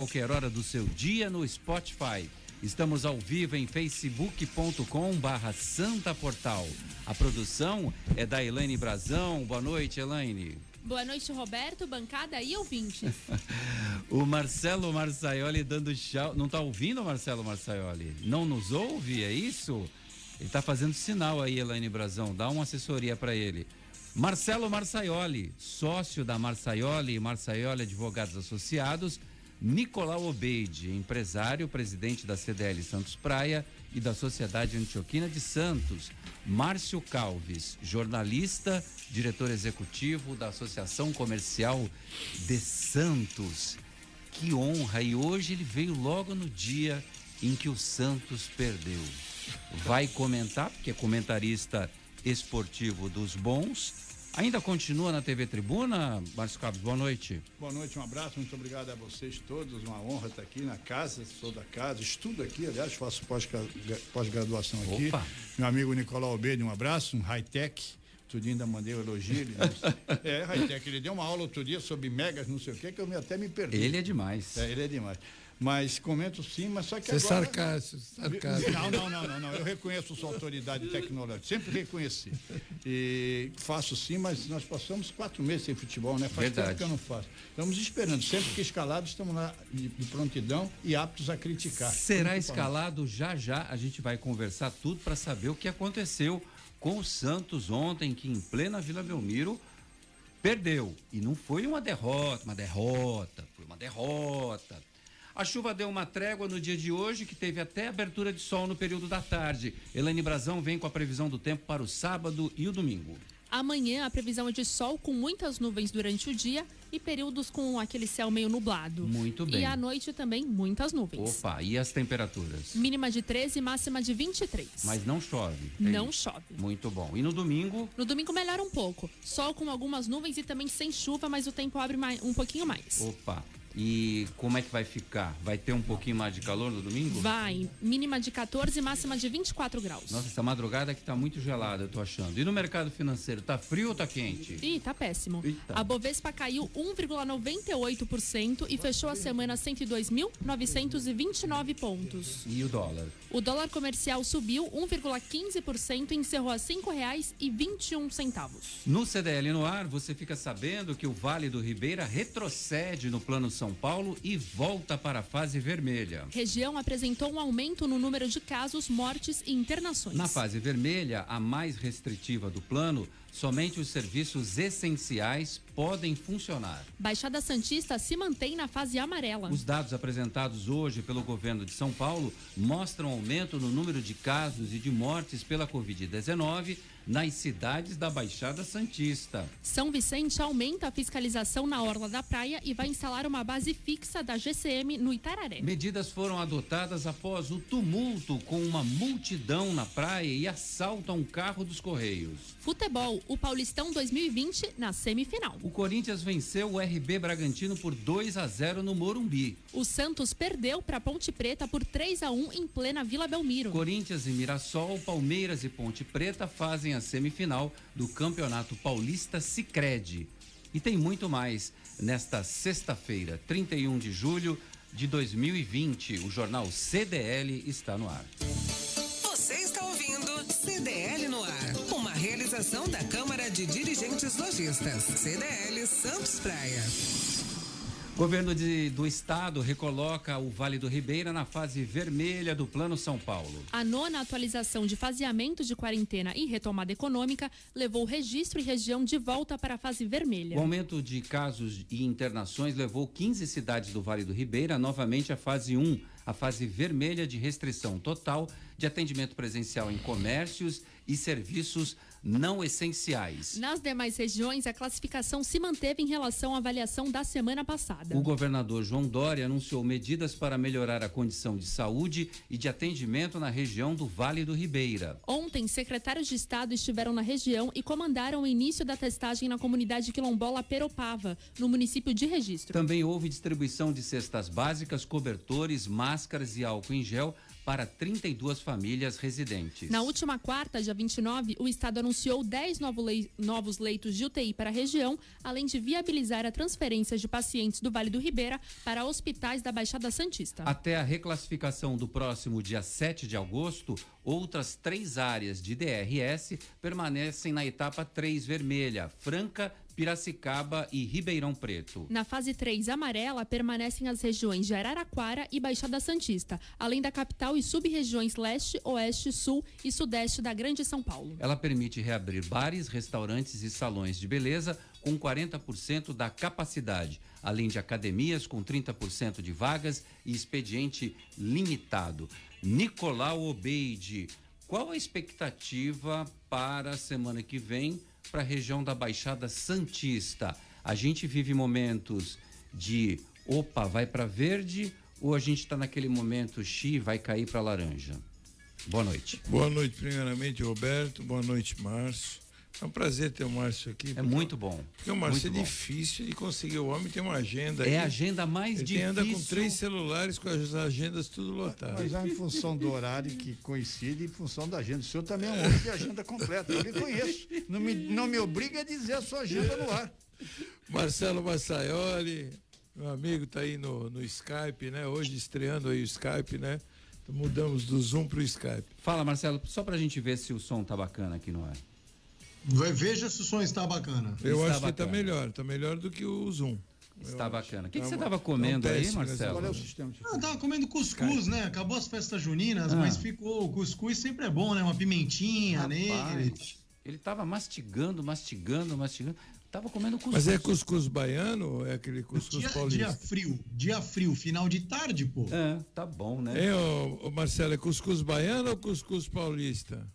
qualquer hora do seu dia no Spotify. Estamos ao vivo em facebook.com barra Santa Portal. A produção é da Elaine Brazão. Boa noite, Elaine. Boa noite, Roberto, bancada e ouvintes. o Marcelo Marçaioli dando tchau. Não está ouvindo, Marcelo Marçaioli? Não nos ouve, é isso? Ele está fazendo sinal aí, Elaine Brazão. Dá uma assessoria para ele. Marcelo Marçaioli, sócio da Marçaioli e Marçaioli Advogados Associados Nicolau Obeide, empresário, presidente da CDL Santos Praia e da Sociedade Antioquina de Santos. Márcio Calves, jornalista, diretor executivo da Associação Comercial de Santos. Que honra! E hoje ele veio logo no dia em que o Santos perdeu. Vai comentar, porque é comentarista esportivo dos bons Ainda continua na TV Tribuna, Márcio Cabos, boa noite. Boa noite, um abraço, muito obrigado a vocês todos, uma honra estar aqui na casa, sou da casa, estudo aqui, aliás, faço pós-graduação aqui. Opa. Meu amigo Nicolau Obede, um abraço, um high-tech, dia ainda mandei o elogio. Ele é, high-tech, ele deu uma aula outro dia sobre megas, não sei o que, que eu até me perdi. Ele é demais. É, ele é demais. Mas comento sim, mas só que Você agora... sarcástico, sarcástico. Não, não, não, não, não. Eu reconheço sua autoridade tecnológica, sempre reconheci. E faço sim, mas nós passamos quatro meses sem futebol, né? Faz Verdade. tempo que eu não faço. Estamos esperando, sempre que escalados, estamos lá de, de prontidão e aptos a criticar. Será escalado já já, a gente vai conversar tudo para saber o que aconteceu com o Santos ontem, que em plena Vila Belmiro perdeu. E não foi uma derrota, uma derrota, foi uma derrota a chuva deu uma trégua no dia de hoje, que teve até abertura de sol no período da tarde. Elaine Brazão vem com a previsão do tempo para o sábado e o domingo. Amanhã a previsão é de sol com muitas nuvens durante o dia e períodos com aquele céu meio nublado. Muito bem. E à noite também muitas nuvens. Opa, e as temperaturas? Mínima de 13 e máxima de 23. Mas não chove. É não chove. Muito bom. E no domingo? No domingo melhora um pouco. Sol com algumas nuvens e também sem chuva, mas o tempo abre mais, um pouquinho mais. Opa. E como é que vai ficar? Vai ter um pouquinho mais de calor no domingo? Vai. Mínima de 14 máxima de 24 graus. Nossa, essa madrugada que tá muito gelada, eu tô achando. E no mercado financeiro, tá frio ou tá quente? Ih, tá péssimo. Eita. A Bovespa caiu 1,98% e fechou a semana 102.929 pontos. E o dólar? O dólar comercial subiu 1,15% e encerrou a R$ 5,21. No CDL no ar, você fica sabendo que o Vale do Ribeira retrocede no plano São Paulo e volta para a fase vermelha. Região apresentou um aumento no número de casos, mortes e internações. Na fase vermelha, a mais restritiva do plano, Somente os serviços essenciais podem funcionar. Baixada Santista se mantém na fase amarela. Os dados apresentados hoje pelo governo de São Paulo mostram aumento no número de casos e de mortes pela Covid-19 nas cidades da Baixada Santista. São Vicente aumenta a fiscalização na orla da praia e vai instalar uma base fixa da GCM no Itararé. Medidas foram adotadas após o tumulto com uma multidão na praia e assalto a um carro dos Correios. Futebol o Paulistão 2020 na semifinal. O Corinthians venceu o RB Bragantino por 2 a 0 no Morumbi. O Santos perdeu para Ponte Preta por 3 a 1 em plena Vila Belmiro. Corinthians e Mirassol, Palmeiras e Ponte Preta fazem a semifinal do Campeonato Paulista Sicredi. E tem muito mais nesta sexta-feira, 31 de julho de 2020. O jornal CDL está no ar. Você está ouvindo CDL no ar realização da Câmara de Dirigentes Lojistas, CDL Santos Praia. Governo de, do Estado recoloca o Vale do Ribeira na fase vermelha do Plano São Paulo. A nona atualização de faseamento de quarentena e retomada econômica levou o registro e região de volta para a fase vermelha. O aumento de casos e internações levou 15 cidades do Vale do Ribeira novamente à fase 1, a fase vermelha de restrição total de atendimento presencial em comércios e serviços não essenciais. Nas demais regiões, a classificação se manteve em relação à avaliação da semana passada. O governador João Dória anunciou medidas para melhorar a condição de saúde e de atendimento na região do Vale do Ribeira. Ontem, secretários de Estado estiveram na região e comandaram o início da testagem na comunidade quilombola Peropava, no município de Registro. Também houve distribuição de cestas básicas, cobertores, máscaras e álcool em gel para 32 famílias residentes. Na última quarta, dia 29, o Estado anunciou 10 novos leitos de UTI para a região, além de viabilizar a transferência de pacientes do Vale do Ribeira para hospitais da Baixada Santista. Até a reclassificação do próximo dia 7 de agosto, outras três áreas de DRS permanecem na etapa 3 vermelha, Franca, Piracicaba e Ribeirão Preto. Na fase 3 amarela, permanecem as regiões de Araraquara e Baixada Santista, além da capital e sub-regiões leste, oeste, sul e sudeste da Grande São Paulo. Ela permite reabrir bares, restaurantes e salões de beleza com 40% da capacidade, além de academias com 30% de vagas e expediente limitado. Nicolau Obeide, qual a expectativa para a semana que vem? Para a região da Baixada Santista. A gente vive momentos de opa, vai para verde ou a gente está naquele momento xi, vai cair para laranja? Boa noite. Boa noite, primeiramente, Roberto. Boa noite, Márcio. É um prazer ter o Márcio aqui. É muito bom. Porque o Márcio muito é bom. difícil de conseguir. O homem tem uma agenda. É a agenda mais ele difícil. Ele anda com três celulares com as agendas tudo lotadas. Mas é em função do horário que coincide em função da agenda. O senhor também é um homem de agenda completa. Eu lhe conheço. Não me, não me obriga a dizer a sua agenda no ar. Marcelo Massaioli, meu amigo, está aí no, no Skype, né? Hoje estreando aí o Skype, né? Mudamos do Zoom para o Skype. Fala, Marcelo, só para a gente ver se o som tá bacana aqui no ar. Veja se o som está bacana. Eu está acho que está melhor, está melhor do que o Zoom. Está bacana. O que, que, você estava comendo um aí, Marcelo? Qual é o sistema? Ah, eu tava comendo cuscuz, né? Acabou as festas juninas, ah. mas ficou. O cuscuz sempre é bom, né? Uma pimentinha Rapaz, nele. Ele estava mastigando, mastigando, mastigando. Tava comendo cuscuz. Mas é cuscuz baiano ou é aquele cuscuz dia, paulista? Dia frio, dia frio, final de tarde, pô. É, tá bom, né? É, ô, ô Marcelo, é cuscuz baiano ou cuscuz paulista?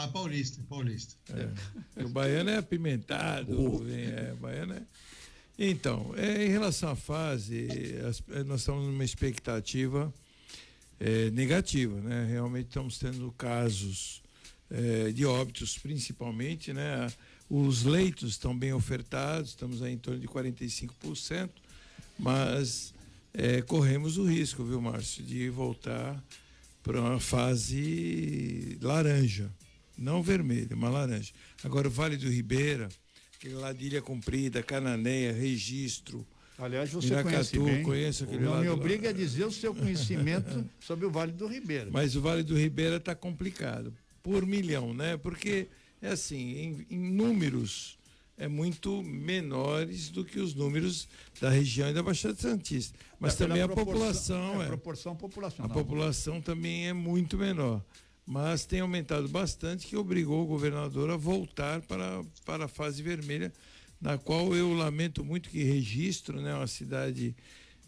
Ah, paulista, paulista. É. O baiano é apimentado, vem, é, baiano é... Então, é, em relação à fase, as, é, nós estamos numa expectativa é, negativa, né? Realmente estamos tendo casos é, de óbitos, principalmente, né? Os leitos estão bem ofertados, estamos aí em torno de 45%, mas é, corremos o risco, viu, Márcio, de voltar para uma fase laranja não vermelho, uma laranja. Agora o Vale do Ribeira, aquele lá de Ilha Comprida, Cananéia, Registro. Aliás, você Iracatu, conhece bem. conheço aquele Não me obriga lá. a dizer o seu conhecimento sobre o Vale do Ribeira. Mas o Vale do Ribeira está complicado, por milhão, né? Porque é assim, em, em números é muito menores do que os números da região e da Baixada Santista. Mas é, também a população é, é proporção populacional. A população também é muito menor mas tem aumentado bastante, que obrigou o governador a voltar para, para a fase vermelha, na qual eu lamento muito que registro, né, uma cidade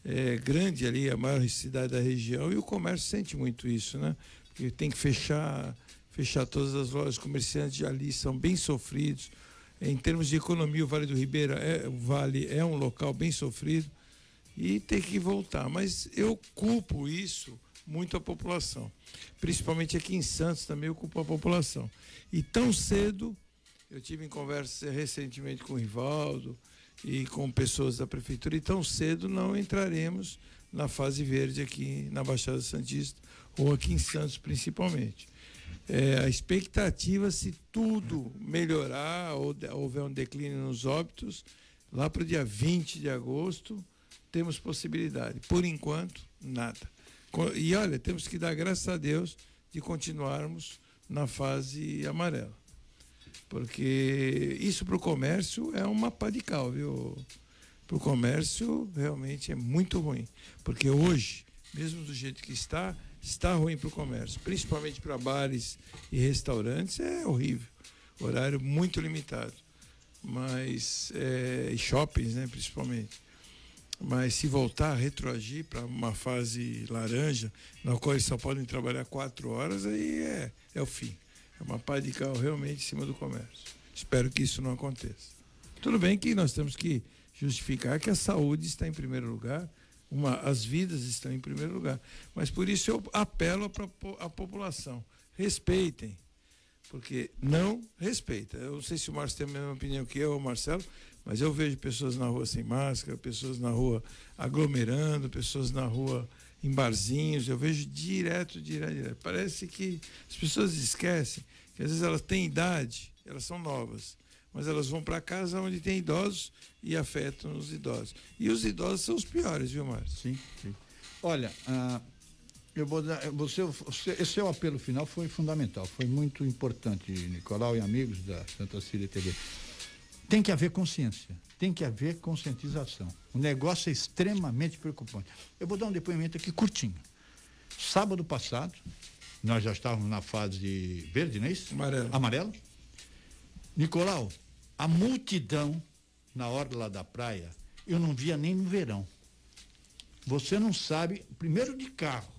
é, grande ali, a maior cidade da região, e o comércio sente muito isso, né? Porque tem que fechar, fechar todas as lojas, comerciantes ali são bem sofridos. Em termos de economia, o Vale do Ribeira é, Vale é um local bem sofrido e tem que voltar. Mas eu culpo isso muito a população. Principalmente aqui em Santos também ocupa a população. E tão cedo, eu tive em conversa recentemente com o Rivaldo e com pessoas da prefeitura, e tão cedo não entraremos na fase verde aqui na Baixada Santista, ou aqui em Santos principalmente. É, a expectativa, se tudo melhorar ou houver um declínio nos óbitos, lá para o dia 20 de agosto, temos possibilidade. Por enquanto, nada. E olha, temos que dar graças a Deus de continuarmos na fase amarela. Porque isso para o comércio é uma pá de cal, viu? Para o comércio realmente é muito ruim. Porque hoje, mesmo do jeito que está, está ruim para o comércio. Principalmente para bares e restaurantes, é horrível. Horário muito limitado. Mas, é, shoppings, né, principalmente. Mas se voltar a retroagir para uma fase laranja, na qual eles só podem trabalhar quatro horas, aí é, é o fim. É uma pá de carro realmente em cima do comércio. Espero que isso não aconteça. Tudo bem que nós temos que justificar que a saúde está em primeiro lugar, uma, as vidas estão em primeiro lugar. Mas por isso eu apelo a população. Respeitem. Porque não respeita. Eu não sei se o Márcio tem a mesma opinião que eu, ou o Marcelo, mas eu vejo pessoas na rua sem máscara, pessoas na rua aglomerando, pessoas na rua em barzinhos, eu vejo direto, direto, direto. Parece que as pessoas esquecem que às vezes elas têm idade, elas são novas, mas elas vão para casa onde tem idosos e afetam os idosos. E os idosos são os piores, viu, Márcio? Sim, sim. Olha, uh, eu vou dar, você, esse seu apelo final foi fundamental, foi muito importante, Nicolau e amigos da Santa Cília TV. Tem que haver consciência, tem que haver conscientização. O negócio é extremamente preocupante. Eu vou dar um depoimento aqui curtinho. Sábado passado, nós já estávamos na fase verde, não é isso? Amarelo. Amarelo. Nicolau, a multidão na orla da praia, eu não via nem no verão. Você não sabe, primeiro de carro,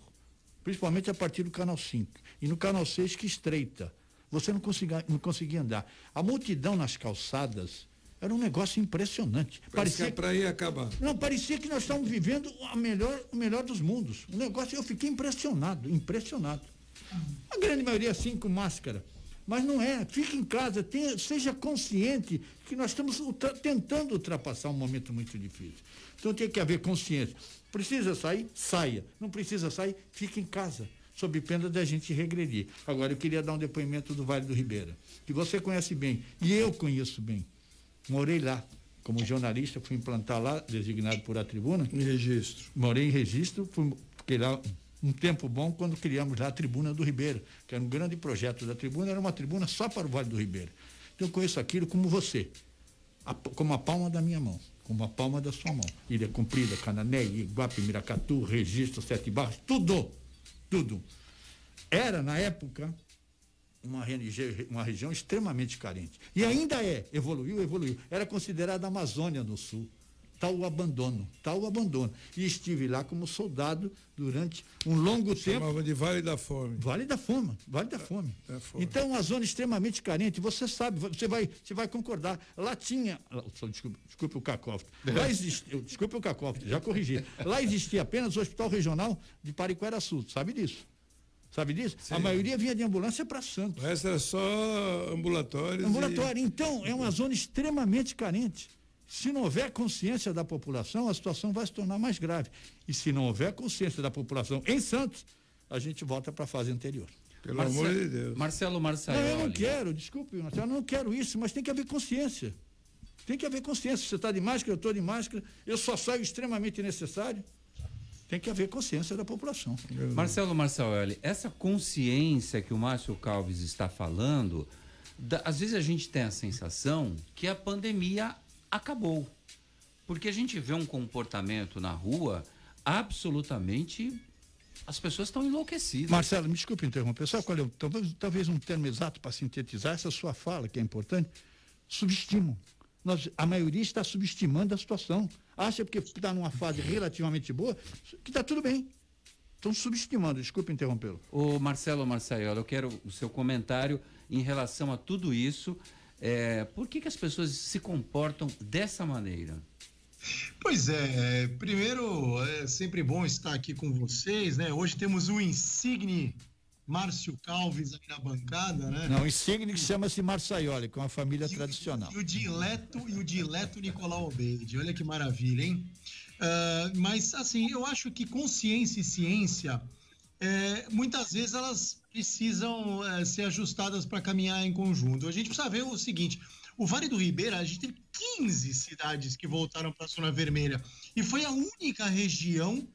principalmente a partir do canal 5. E no canal 6 que estreita. Você não conseguia, não conseguia andar. A multidão nas calçadas era um negócio impressionante. Parece parecia que a praia ia acabar. Não, parecia que nós estávamos vivendo a melhor, o melhor dos mundos. O negócio, eu fiquei impressionado, impressionado. A grande maioria assim com máscara. Mas não é. Fique em casa, tenha, seja consciente que nós estamos ultra, tentando ultrapassar um momento muito difícil. Então tem que haver consciência. Precisa sair? Saia. Não precisa sair? Fique em casa, sob pena da gente regredir. Agora, eu queria dar um depoimento do Vale do Ribeira, que você conhece bem, e eu conheço bem. Morei lá. Como jornalista, fui implantar lá, designado por a tribuna. Em registro. Morei em registro, fui, fiquei lá um tempo bom quando criamos lá a Tribuna do Ribeiro, que era um grande projeto da tribuna, era uma tribuna só para o Vale do Ribeiro. Então eu conheço aquilo como você, a, como a palma da minha mão como a palma da sua mão. Ilha Comprida, Canané, Iguape, Miracatu, Registro, Sete Barros, tudo, tudo. Era, na época, uma, uma região extremamente carente. E ainda é, evoluiu, evoluiu. Era considerada Amazônia do Sul tal o abandono, tal o abandono. E estive lá como soldado durante um longo tempo. Chamava de Vale da Fome. Vale da Fome, Vale da Fome. Da fome. Então, uma zona extremamente carente, você sabe, você vai, você vai concordar. Lá tinha, desculpe, desculpe o cacófato, lá existia, desculpe o cacófato, já corrigi. Lá existia apenas o Hospital Regional de Pariquera-Sul, sabe disso? Sabe disso? Sim. A maioria vinha de ambulância para Santos. O resto era só ambulatórios. Ambulatório. E... Então, é uma zona extremamente carente. Se não houver consciência da população, a situação vai se tornar mais grave. E se não houver consciência da população em Santos, a gente volta para a fase anterior. Pelo Marcelo, amor de Deus. Marcelo Marçaioli. Não, eu não quero, desculpe, Marcelo, eu não quero isso, mas tem que haver consciência. Tem que haver consciência. Você está de máscara, eu estou de máscara, eu só saio extremamente necessário. Tem que haver consciência da população. Marcelo Marçaioli, essa consciência que o Márcio Calves está falando, da, às vezes a gente tem a sensação que a pandemia acabou. Porque a gente vê um comportamento na rua absolutamente. As pessoas estão enlouquecidas. Marcelo, me desculpe interromper. Sabe qual é? Talvez, talvez um termo exato para sintetizar essa sua fala, que é importante. Subestimam. Nós, a maioria está subestimando a situação. Acha porque está numa fase relativamente boa que está tudo bem. Estão subestimando, desculpe interrompê-lo. O Marcelo Marçaiola, eu quero o seu comentário em relação a tudo isso é, por que, que as pessoas se comportam dessa maneira? Pois é, primeiro é sempre bom estar aqui com vocês, né? Hoje temos o insigne Márcio Calves aqui na bancada, né? Não, o insigne que chama-se Marçaioli, com a família e, tradicional. E o dileto e o dileto Nicolau Obeide, olha que maravilha, hein? Uh, mas assim, eu acho que consciência e ciência é, muitas vezes elas precisam é, ser ajustadas para caminhar em conjunto. A gente precisa ver o seguinte: o Vale do Ribeira, a gente teve 15 cidades que voltaram para a zona vermelha e foi a única região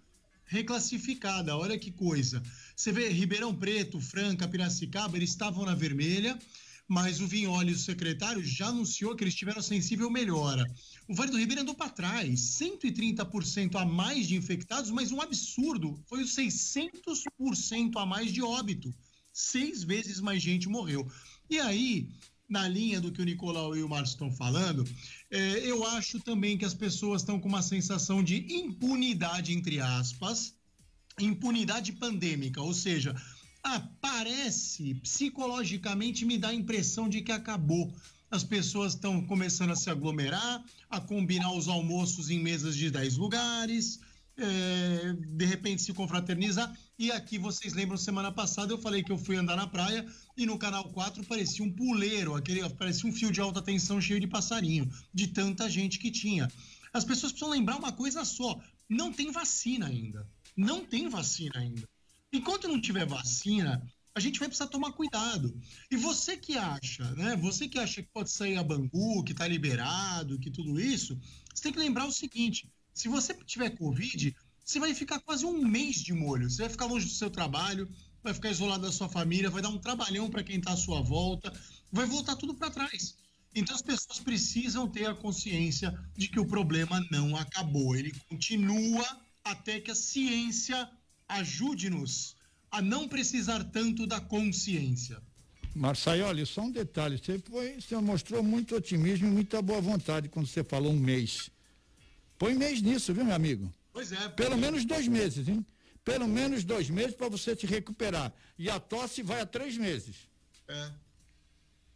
reclassificada. Olha que coisa. Você vê Ribeirão Preto, Franca, Piracicaba, eles estavam na vermelha, mas o Vinholi, o secretário, já anunciou que eles tiveram sensível melhora. O Vale do Ribeira andou para trás, 130% a mais de infectados, mas um absurdo, foi os 600% a mais de óbito. Seis vezes mais gente morreu. E aí, na linha do que o Nicolau e o Márcio estão falando, é, eu acho também que as pessoas estão com uma sensação de impunidade, entre aspas, impunidade pandêmica, ou seja, ah, parece, psicologicamente me dá a impressão de que acabou as pessoas estão começando a se aglomerar, a combinar os almoços em mesas de 10 lugares, é, de repente se confraternizar. E aqui vocês lembram, semana passada eu falei que eu fui andar na praia e no canal 4 parecia um puleiro, aquele, parecia um fio de alta tensão cheio de passarinho, de tanta gente que tinha. As pessoas precisam lembrar uma coisa só: não tem vacina ainda. Não tem vacina ainda. Enquanto não tiver vacina, a gente vai precisar tomar cuidado. E você que acha, né? Você que acha que pode sair a Bangu, que está liberado, que tudo isso, você tem que lembrar o seguinte: se você tiver Covid, você vai ficar quase um mês de molho. Você vai ficar longe do seu trabalho, vai ficar isolado da sua família, vai dar um trabalhão para quem está à sua volta, vai voltar tudo para trás. Então as pessoas precisam ter a consciência de que o problema não acabou. Ele continua até que a ciência ajude-nos a não precisar tanto da consciência. Marçaioli, só um detalhe, você, foi, você mostrou muito otimismo e muita boa vontade quando você falou um mês. Põe mês nisso, viu, meu amigo? Pois é. Pelo menos dois meses, hein? Pelo menos dois meses para você se recuperar. E a tosse vai a três meses. É.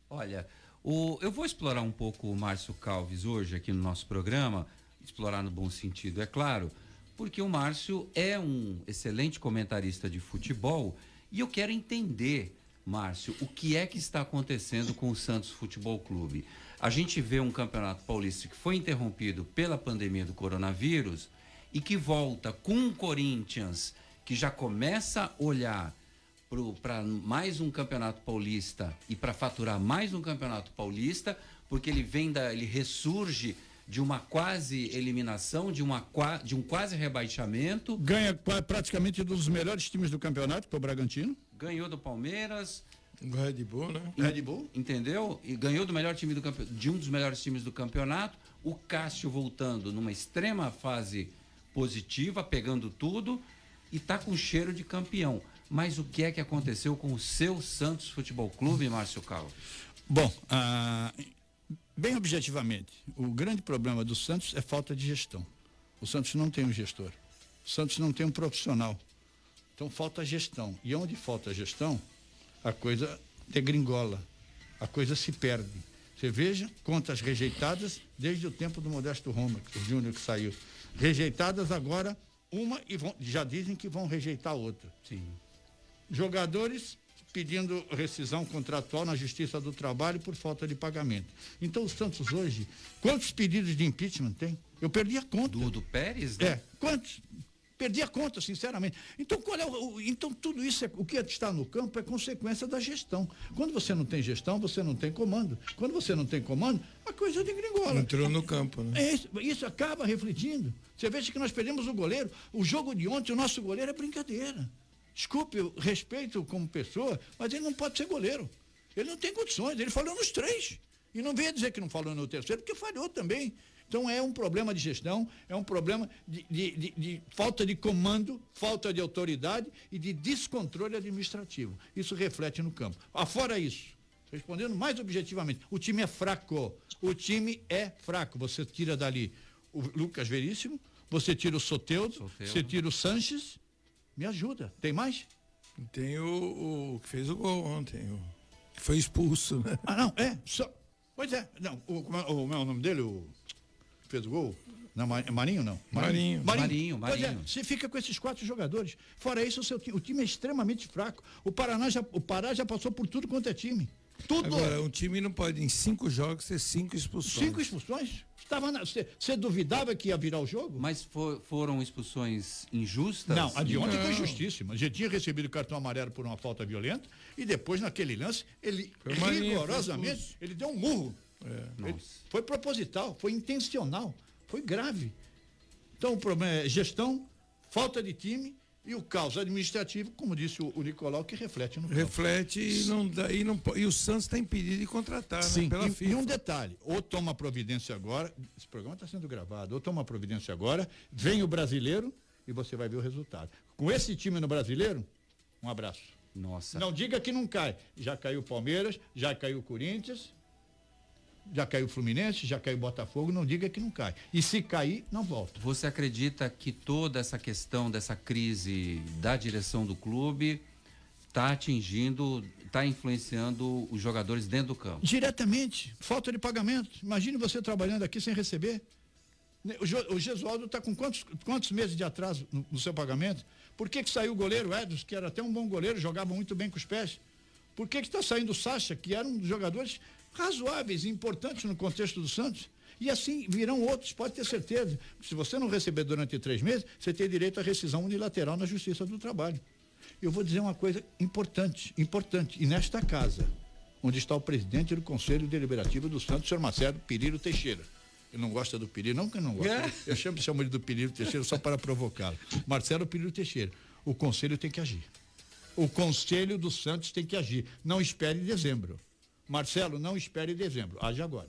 Olha, o, eu vou explorar um pouco o Márcio Calves hoje aqui no nosso programa, explorar no bom sentido, é claro, porque o Márcio é um excelente comentarista de futebol e eu quero entender, Márcio, o que é que está acontecendo com o Santos Futebol Clube. A gente vê um campeonato paulista que foi interrompido pela pandemia do coronavírus e que volta com o Corinthians, que já começa a olhar para mais um campeonato paulista e para faturar mais um campeonato paulista, porque ele vem da, ele ressurge de uma quase eliminação, de, uma, de um quase rebaixamento. Ganha praticamente dos melhores times do campeonato, para o Bragantino. Ganhou do Palmeiras. Do Red Bull, né? Red Bull. Entendeu? E ganhou do melhor time do de um dos melhores times do campeonato. O Cássio voltando numa extrema fase positiva, pegando tudo e tá com cheiro de campeão. Mas o que é que aconteceu com o seu Santos Futebol Clube, Márcio Calvo? Bom, ah, Bem objetivamente, o grande problema do Santos é falta de gestão. O Santos não tem um gestor. O Santos não tem um profissional. Então falta gestão. E onde falta gestão, a coisa degringola, a coisa se perde. Você veja contas rejeitadas desde o tempo do Modesto Roma, o Júnior que saiu. Rejeitadas agora, uma e vão, já dizem que vão rejeitar outra. Sim. Jogadores pedindo rescisão contratual na Justiça do Trabalho por falta de pagamento. Então o Santos hoje, quantos pedidos de impeachment tem? Eu perdi a conta. Do, do Pérez, né? É, quantos? Perdi a conta, sinceramente. Então, qual é o, o, então tudo isso é o que está no campo é consequência da gestão. Quando você não tem gestão, você não tem comando. Quando você não tem comando, a coisa de gringola. Entrou no campo, né? É isso, isso acaba refletindo. Você veja que nós perdemos o goleiro. O jogo de ontem, o nosso goleiro é brincadeira. Desculpe, eu respeito como pessoa, mas ele não pode ser goleiro. Ele não tem condições, ele falhou nos três. E não venha dizer que não falou no terceiro, porque falhou também. Então é um problema de gestão, é um problema de, de, de, de, falta de comando, falta de autoridade e de descontrole administrativo. Isso reflete no campo. Afora isso, respondendo mais objetivamente, o time é fraco. O time é fraco. Você tira dali o Lucas Veríssimo, você tira o Soteudo, você tira o Sanches, me ajuda. Tem mais? Tem o, o que fez o gol ontem, o que foi expulso, né? Ah, não, é. Só, pois é. Não, o, como é, o, o nome dele? O fez o gol? Não, Marinho não. Marinho. Marinho, Marinho. Marinho. Pois é, você fica com esses quatro jogadores. Fora isso, o, seu, o time é extremamente fraco. O Paraná já, o Pará já passou por tudo quanto é time. Tudo. Agora, um time não pode, em cinco jogos, ter cinco expulsões. Cinco expulsões? Você duvidava que ia virar o jogo? Mas for, foram expulsões injustas? Não, a de ontem não. foi justíssima. Já tinha recebido cartão amarelo por uma falta violenta e depois, naquele lance, ele rigorosamente, ele deu um murro. É. Foi proposital, foi intencional, foi grave. Então o problema é gestão, falta de time e o caos administrativo, como disse o, o Nicolau, que reflete no campo. Reflete e, não dá, e, não, e o Santos está impedido de contratar, né, Sim, né? Pela e, FIFA. e um detalhe, ou toma providência agora, esse programa está sendo gravado, ou toma providência agora, vem o brasileiro e você vai ver o resultado. Com esse time no brasileiro, um abraço. Nossa. Não diga que não cai. Já caiu o Palmeiras, já caiu o Corinthians, já caiu o Fluminense, já caiu o Botafogo, não diga que não cai. E se cair, não volta. Você acredita que toda essa questão dessa crise da direção do clube está atingindo, está influenciando os jogadores dentro do campo? Diretamente. Falta de pagamento. Imagine você trabalhando aqui sem receber. O, Gesualdo está com quantos, quantos meses de atraso no, no, seu pagamento? Por que, que saiu o goleiro Edson, que era até um bom goleiro, jogava muito bem com os pés? Por que está saindo o Sacha, que era um dos jogadores razoáveis e importantes no contexto do Santos. E assim virão outros, pode ter certeza. Se você não receber durante três meses, você tem direito à rescisão unilateral na Justiça do Trabalho. Eu vou dizer uma coisa importante, importante. E nesta casa, onde está o presidente do Conselho Deliberativo do Santos, senhor Marcelo Pereiro Teixeira. Ele não gosta do Pereiro, não que eu não gosto. É. Eu chamo, chamo ele do Pereiro Teixeira só para provocá-lo. Marcelo Pereiro Teixeira. O Conselho tem que agir. O Conselho do Santos tem que agir. Não espere dezembro. Marcelo, não espere dezembro. Age agora.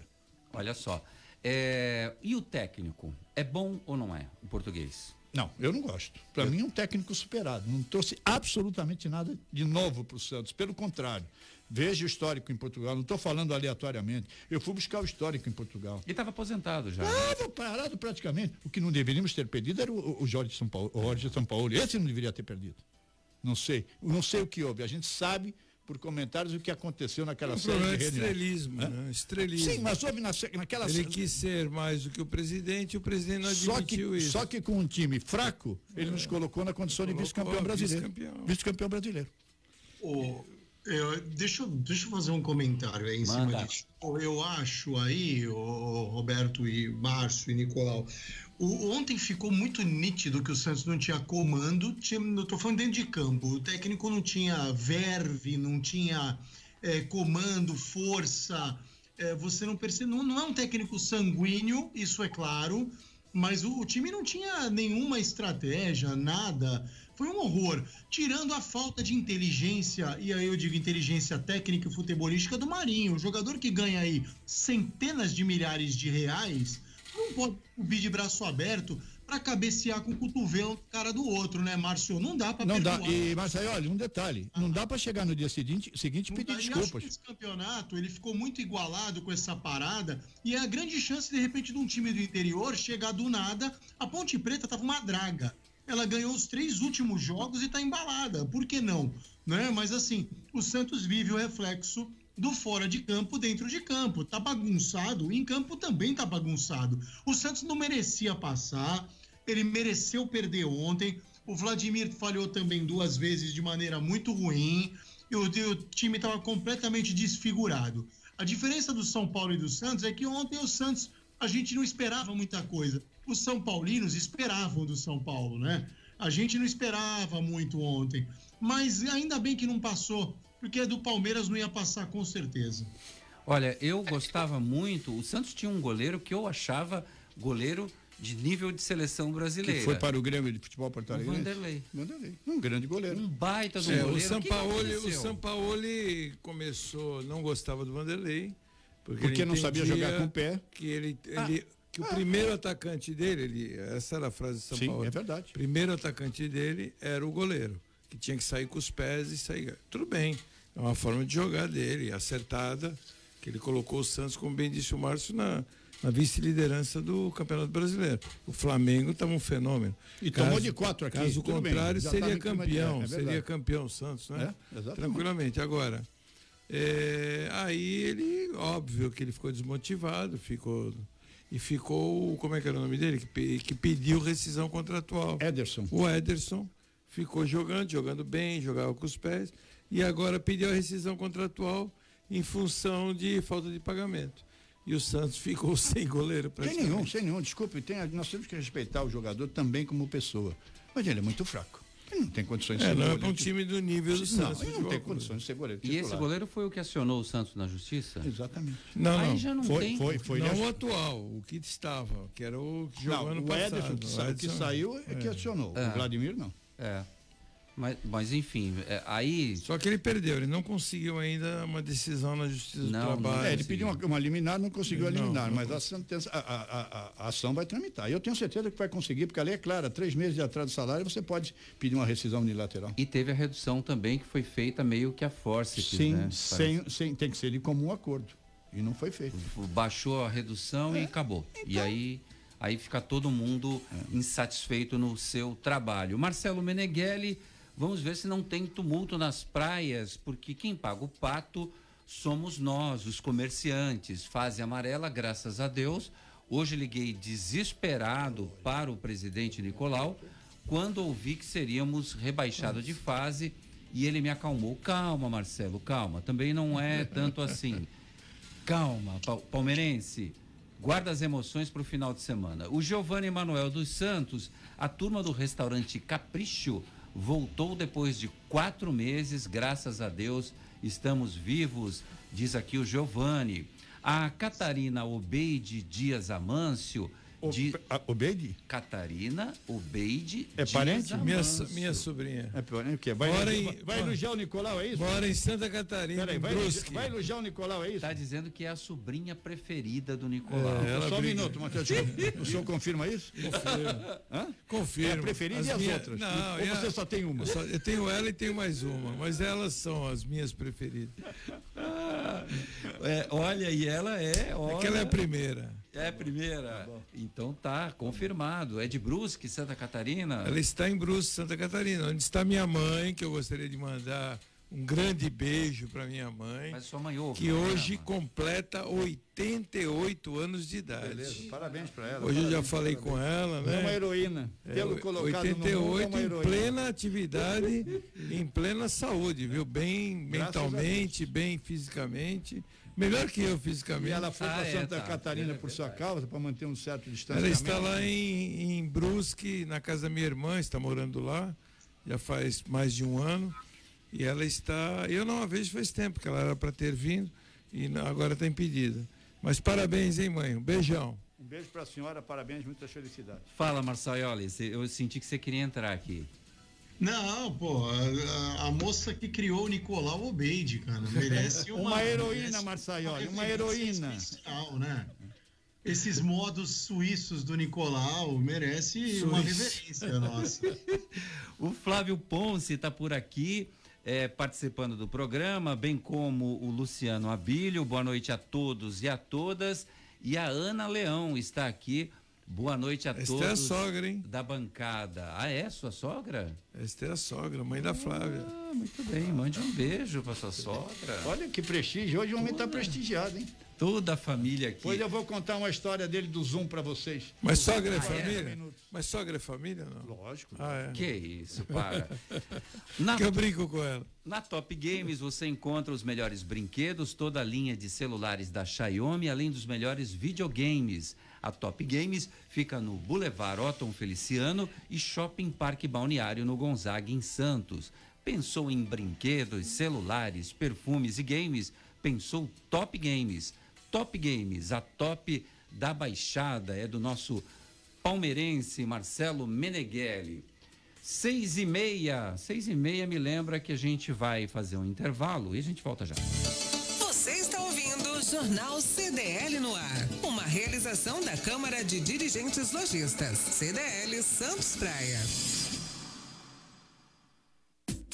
Olha só. É... E o técnico? É bom ou não é o português? Não, eu não gosto. Para eu... mim é um técnico superado. Não trouxe absolutamente nada de novo para o Santos. Pelo contrário. Veja o histórico em Portugal. Não estou falando aleatoriamente. Eu fui buscar o histórico em Portugal. E estava aposentado já. Estava parado praticamente. O que não deveríamos ter perdido era o, o Jorge São Paulo. O Jorge São Paulo. Esse não deveria ter perdido. Não sei. Não sei o que houve. A gente sabe por comentários o que aconteceu naquela série de reuniões. Estrelismo, né? Estrelismo. Sim, mas houve na, naquela Ele quis ser mais do que o presidente e o presidente não admitiu só que, isso. Só que com um time fraco, ele é. nos colocou na condição de vice-campeão brasileiro. Vice-campeão vice brasileiro. Oh, eu, deixa, deixa eu fazer um comentário aí em Manda. cima disso. Eu acho aí, oh, Roberto e Márcio e Nicolau, o, ontem ficou muito nítido que o Santos não tinha comando, tinha, eu tô falando dentro de campo, o técnico não tinha verve, não tinha é, comando, força, é, você não percebe, não, não, é um técnico sanguíneo, isso é claro, mas o, o time não tinha nenhuma estratégia, nada, foi um horror. Tirando a falta de inteligência, e aí eu digo inteligência técnica e futebolística do Marinho, o jogador que ganha aí centenas de milhares de reais não pode subir de braço aberto para cabecear com o cotovelo cara do outro, né, Márcio? Não dá para Não dá. E, Marcelo, olha, um detalhe. Ah. Não dá para chegar no dia seguinte, seguinte e pedir dá. desculpas. esse campeonato, ele ficou muito igualado com essa parada e é a grande chance, de repente, de um time do interior chegar do nada. A Ponte Preta tava uma draga. Ela ganhou os três últimos jogos e tá embalada. Por que não? Né? Mas assim, o Santos vive o reflexo do fora de campo dentro de campo. Tá bagunçado, em campo também tá bagunçado. O Santos não merecia passar, ele mereceu perder ontem. O Vladimir falhou também duas vezes de maneira muito ruim. E o, o time estava completamente desfigurado. A diferença do São Paulo e do Santos é que ontem o Santos a gente não esperava muita coisa. Os São Paulinos esperavam do São Paulo, né? A gente não esperava muito ontem. Mas ainda bem que não passou porque do Palmeiras não ia passar com certeza. Olha, eu gostava muito. O Santos tinha um goleiro que eu achava goleiro de nível de seleção brasileira. Que foi para o Grêmio de Futebol Porto Alegre. Vanderlei. Vanderlei. Um grande goleiro. Um baita do é, goleiro. O Sampaoli, o Sampaoli começou, não gostava do Vanderlei. Porque, porque não sabia jogar com o pé. Que ele, ah. ele que o ah, primeiro atacante dele, ele, essa era a frase de São Sim, Paulo. é verdade. Primeiro atacante dele era o goleiro, que tinha que sair com os pés e sair. Tudo bem. É uma forma de jogar dele, acertada, que ele colocou o Santos, como bem disse o Márcio, na, na vice-liderança do Campeonato Brasileiro. O Flamengo estava um fenômeno. E caso, tomou de quatro aqui. Caso contrário, seria campeão. É seria campeão o Santos, né? É, Tranquilamente. Agora, é, aí ele, óbvio que ele ficou desmotivado, ficou. E ficou, como é que era o nome dele? Que, que pediu rescisão contratual. Ederson. O Ederson ficou jogando, jogando bem, jogava com os pés e agora pediu a rescisão contratual em função de falta de pagamento. E o Santos ficou sem goleiro Sem nenhum, sem nenhum. Desculpe, tem, nós temos que respeitar o jogador também como pessoa. Mas ele é muito fraco. Ele não tem condições de é, ser não goleiro. é um time do nível do Santos. Não, ele não tem condições de ser goleiro. Titular. E esse goleiro foi o que acionou o Santos na justiça? Exatamente. Não, Aí não. já não foi, tem. Foi, foi, não o atual, o que estava, que era o que jogou não, ano o passado. Ederson, que, sa que saiu é, é que acionou. É. O Vladimir não. É. Mas, mas enfim, é, aí. Só que ele perdeu, ele não conseguiu ainda uma decisão na Justiça não, do Trabalho. É, ele pediu uma, uma liminar, não conseguiu não, eliminar, não, mas a, sentença, a, a, a, a, ação vai tramitar. E eu tenho certeza que vai conseguir, porque a lei é clara: três meses de atraso de salário você pode pedir uma rescisão unilateral. E teve a redução também que foi feita meio que a força. Sim, né? sem, sem, tem que ser de comum acordo. E não foi feito. Baixou a redução é. e acabou. Então, e aí aí fica todo mundo é. insatisfeito no seu trabalho. Marcelo Meneghelli Vamos ver se não tem tumulto nas praias, porque quem paga o pato somos nós, os comerciantes. Fase amarela, graças a Deus. Hoje liguei desesperado para o presidente Nicolau quando ouvi que seríamos rebaixados de fase e ele me acalmou. Calma, Marcelo, calma. Também não é tanto assim. Calma, palmeirense. Guarda as emoções para o final de semana. O Giovanni Manuel dos Santos, a turma do restaurante Capricho, voltou depois de quatro meses, graças a Deus, estamos vivos, diz aqui o Giovanni. A Catarina Obeide Dias Amâncio de... Obeide? Catarina Obeide. É parente? Minha, minha sobrinha. É parente o quê? Vai, mora em, vai elogiar o Nicolau, é isso? Mora em Santa Catarina. Peraí, vai, elogiar, vai elogiar o Nicolau, é isso? Está dizendo que é a sobrinha preferida do Nicolau. É, Só um minuto, Matheus. o senhor confirma isso? Confirma. Hã? Confirma. É a preferida as e as minha... outras? Não, Ou você só tem uma? Eu, só, eu, tenho ela e tenho mais uma, mas elas são as minhas preferidas. é, olha, e ela é. Olha... Aquela é a primeira. É a primeira. Tá então tá confirmado. É de Brusque, Santa Catarina? Ela está em Brusque, Santa Catarina, onde está minha mãe, que eu gostaria de mandar um grande beijo para minha mãe. Mas sua mãe ouve, Que hoje completa 88 anos de idade. Beleza, parabéns para ela. Hoje eu já falei parabéns. com ela, né? É uma heroína. É, colocado 88 no mundo, é em plena atividade, em plena saúde, viu? Bem Graças mentalmente, bem fisicamente. Melhor que eu fisicamente. E ela foi ah, para é, Santa tá. Catarina é, por sua causa, para manter um certo distanciamento. Ela está lá em, em Brusque, na casa da minha irmã, está morando lá, já faz mais de um ano. E ela está. Eu não a vejo faz tempo, que ela era para ter vindo e agora está impedida. Mas parabéns, hein, mãe? Um beijão. Um beijo para a senhora, parabéns, muitas felicidades. Fala, Marçaioli, eu senti que você queria entrar aqui. Não, pô, a, a, moça que criou o Nicolau Obeide, cara, merece uma, uma heroína, Marçaioli, uma, uma heroína. Especial, né? Esses modos suíços do Nicolau merece Suíço. uma reverência nossa. o Flávio Ponce está por aqui. É, participando do programa, bem como o Luciano Abílio. Boa noite a todos e a todas. E a Ana Leão está aqui Boa noite a Esta todos. é a sogra, hein? Da bancada. Ah, é? Sua sogra? Esta é a sogra, mãe da Flávia. Ah, muito bem. Mande um beijo para sua sogra. Olha que prestígio. Hoje o homem está prestigiado, hein? Toda a família aqui. Depois eu vou contar uma história dele do Zoom para vocês. Mas sogra é ah, família? É? Mas sogra é família, não? Lógico. Ah, é. Que isso, para. Na, que eu brinco com ela. Na Top Games você encontra os melhores brinquedos, toda a linha de celulares da Xiaomi, além dos melhores videogames. A Top Games fica no Boulevard Otton Feliciano e Shopping Parque Balneário no Gonzaga, em Santos. Pensou em brinquedos, celulares, perfumes e games? Pensou Top Games. Top Games, a top da Baixada, é do nosso palmeirense Marcelo Meneghelli. Seis e meia, seis e meia me lembra que a gente vai fazer um intervalo e a gente volta já. Jornal CDL no ar, uma realização da Câmara de Dirigentes Lojistas, CDL Santos Praia.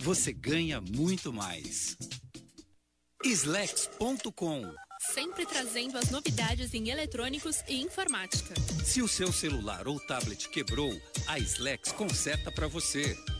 você ganha muito mais. Slex.com Sempre trazendo as novidades em eletrônicos e informática. Se o seu celular ou tablet quebrou, a Slex conserta para você.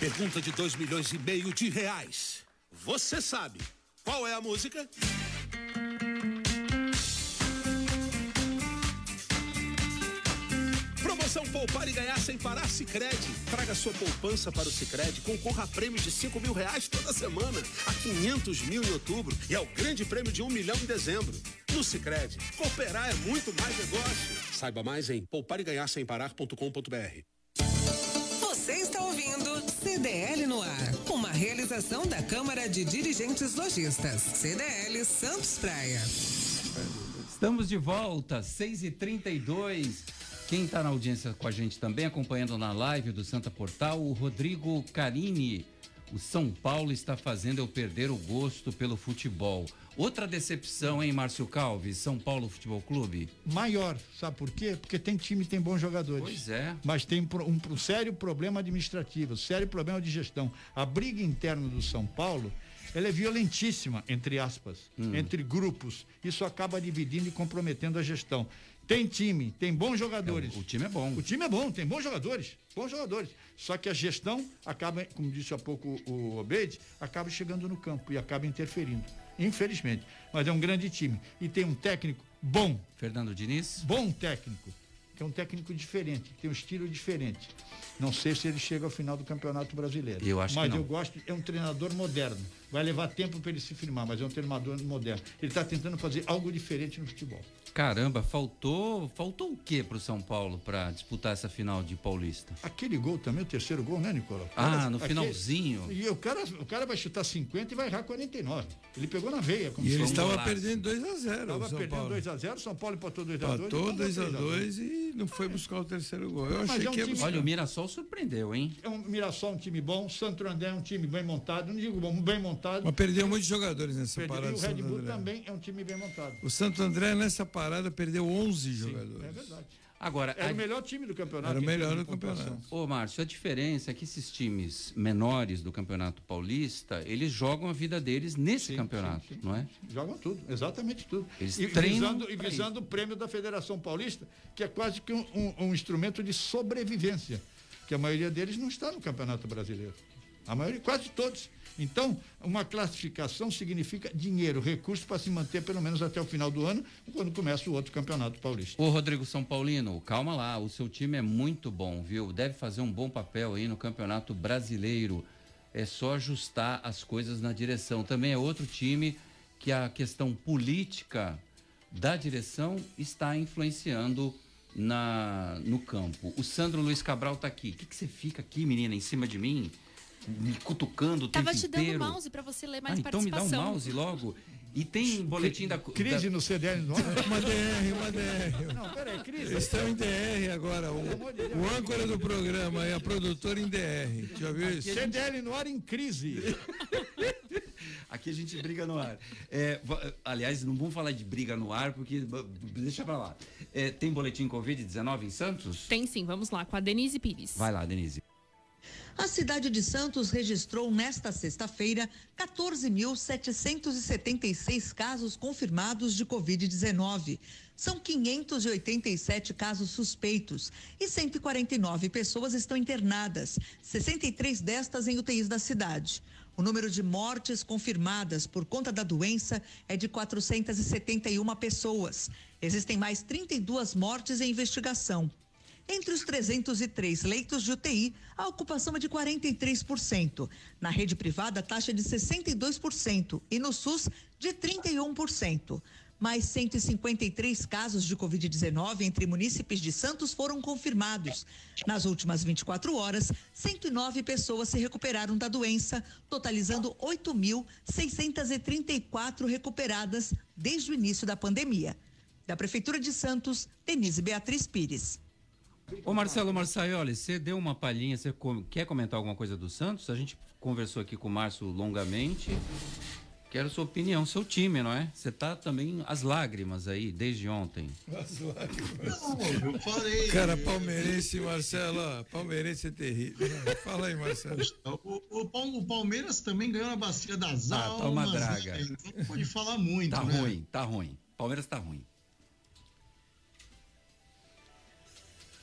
pergunta de 2 milhões e meio de reais. Você sabe qual é a música? Promoção Poupar e Ganhar Sem Parar Cicred. Traga sua poupança para o Cicred, concorra a prêmios de 5 mil reais toda semana, a 500 mil em outubro e ao grande prêmio de 1 um milhão em dezembro. No Cicred, cooperar é muito mais negócio. Saiba mais em poupareganharsemparar.com.br. CDL no ar, uma realização da Câmara de Dirigentes Lojistas, CDL Santos Praia. Estamos de volta, 6h32. Quem está na audiência com a gente também, acompanhando na live do Santa Portal, o Rodrigo Carini. O São Paulo está fazendo eu perder o gosto pelo futebol. Outra decepção, hein, Márcio Calves? São Paulo Futebol Clube? Maior, sabe por quê? Porque tem time, tem bons jogadores. Pois é. Mas tem um, um sério problema administrativo, sério problema de gestão. A briga interna do São Paulo ela é violentíssima, entre aspas, hum. entre grupos. Isso acaba dividindo e comprometendo a gestão. Tem time, tem bons jogadores. É, o, time é bom. O time é bom, tem bons jogadores, bons jogadores. Só que a gestão acaba, como disse há pouco o Obeide, acaba chegando no campo e acaba interferindo. Infelizmente. Mas é um grande time. E tem um técnico bom. Fernando Diniz? Bom técnico. Que é um técnico diferente, tem um estilo diferente. Não sei se ele chega ao final do Campeonato Brasileiro. Eu acho mas eu gosto, é um treinador moderno. Vai levar tempo para ele se firmar, mas é um treinador moderno. Ele está tentando fazer algo diferente no futebol. Caramba, faltou, faltou o que pro São Paulo para disputar essa final de Paulista? Aquele gol também, o terceiro gol, né, Nicolau? Ah, no aquele, finalzinho. E o cara, o cara vai chutar 50 e vai errar 49. Ele pegou na veia. Como e ele estava perdendo 2 a 0 Estava perdendo 2 a 0 São Paulo empatou 2 a 2 Empatou 2 a 2 e não foi buscar o terceiro gol. Eu achei é um que time... Olha, o Mirassol surpreendeu, hein? É um Mirassol um time bom, Santo André é um time bem montado, não digo bom, bem montado. Mas perdeu muitos jogadores nessa perdeu, parada. E o Red Bull também é um time bem montado. O Santo André nessa parada perdeu 11 jogadores. É verdade. Agora, era a... o melhor time do campeonato. Era o melhor do campeonato. Ô, Márcio, a diferença é que esses times menores do Campeonato Paulista, eles jogam a vida deles nesse sim, campeonato, sim, sim. não é? Jogam tudo, exatamente tudo. Eles e treinam visando, e visando o prêmio da Federação Paulista, que é quase que um, um, um instrumento de sobrevivência, que a maioria deles não está no Campeonato Brasileiro. A maioria, quase todos. Então, uma classificação significa dinheiro, recurso para se manter pelo menos até o final do ano, quando começa o outro campeonato paulista. Ô, Rodrigo São Paulino, calma lá, o seu time é muito bom, viu? Deve fazer um bom papel aí no campeonato brasileiro. É só ajustar as coisas na direção. Também é outro time que a questão política da direção está influenciando na, no campo. O Sandro Luiz Cabral está aqui. O que, que você fica aqui, menina, em cima de mim? Me cutucando o Tava tempo inteiro. Te dando mouse para você ler mais ah, então me dá um mouse logo. E tem boletim da. Crise da... no CDL no Uma DR, uma DR. Não, peraí, crise. Estão em DR agora. O, o âncora do programa e a produtora em DR. Já viu isso? CDL no ar em crise. Aqui a gente briga no ar. É, aliás, não vamos falar de briga no ar, porque. Deixa pra lá. É, tem boletim Covid-19 em Santos? Tem sim, vamos lá, com a Denise Pires. Vai lá, Denise. A cidade de Santos registrou nesta sexta-feira 14.776 casos confirmados de Covid-19. São 587 casos suspeitos e 149 pessoas estão internadas, 63 destas em UTIs da cidade. O número de mortes confirmadas por conta da doença é de 471 pessoas. Existem mais 32 mortes em investigação. Entre os 303 leitos de UTI, a ocupação é de 43%. Na rede privada, a taxa é de 62% e no SUS, de 31%. Mais 153 casos de Covid-19 entre munícipes de Santos foram confirmados. Nas últimas 24 horas, 109 pessoas se recuperaram da doença, totalizando 8.634 recuperadas desde o início da pandemia. Da Prefeitura de Santos, Denise Beatriz Pires. Ô Marcelo Marçaioli, você deu uma palhinha, você quer comentar alguma coisa do Santos? A gente conversou aqui com o Márcio longamente. Quero sua opinião, seu time, não é? Você tá também as lágrimas aí, desde ontem. As lágrimas. Não, eu falei. Cara, palmeirense, Marcelo, palmeirense é terrível. Fala aí, Marcelo. O, o, o Palmeiras também ganhou na bacia das ah, almas. Tá uma draga. Né? Não pode falar muito, tá né? ruim, tá ruim. Palmeiras tá ruim.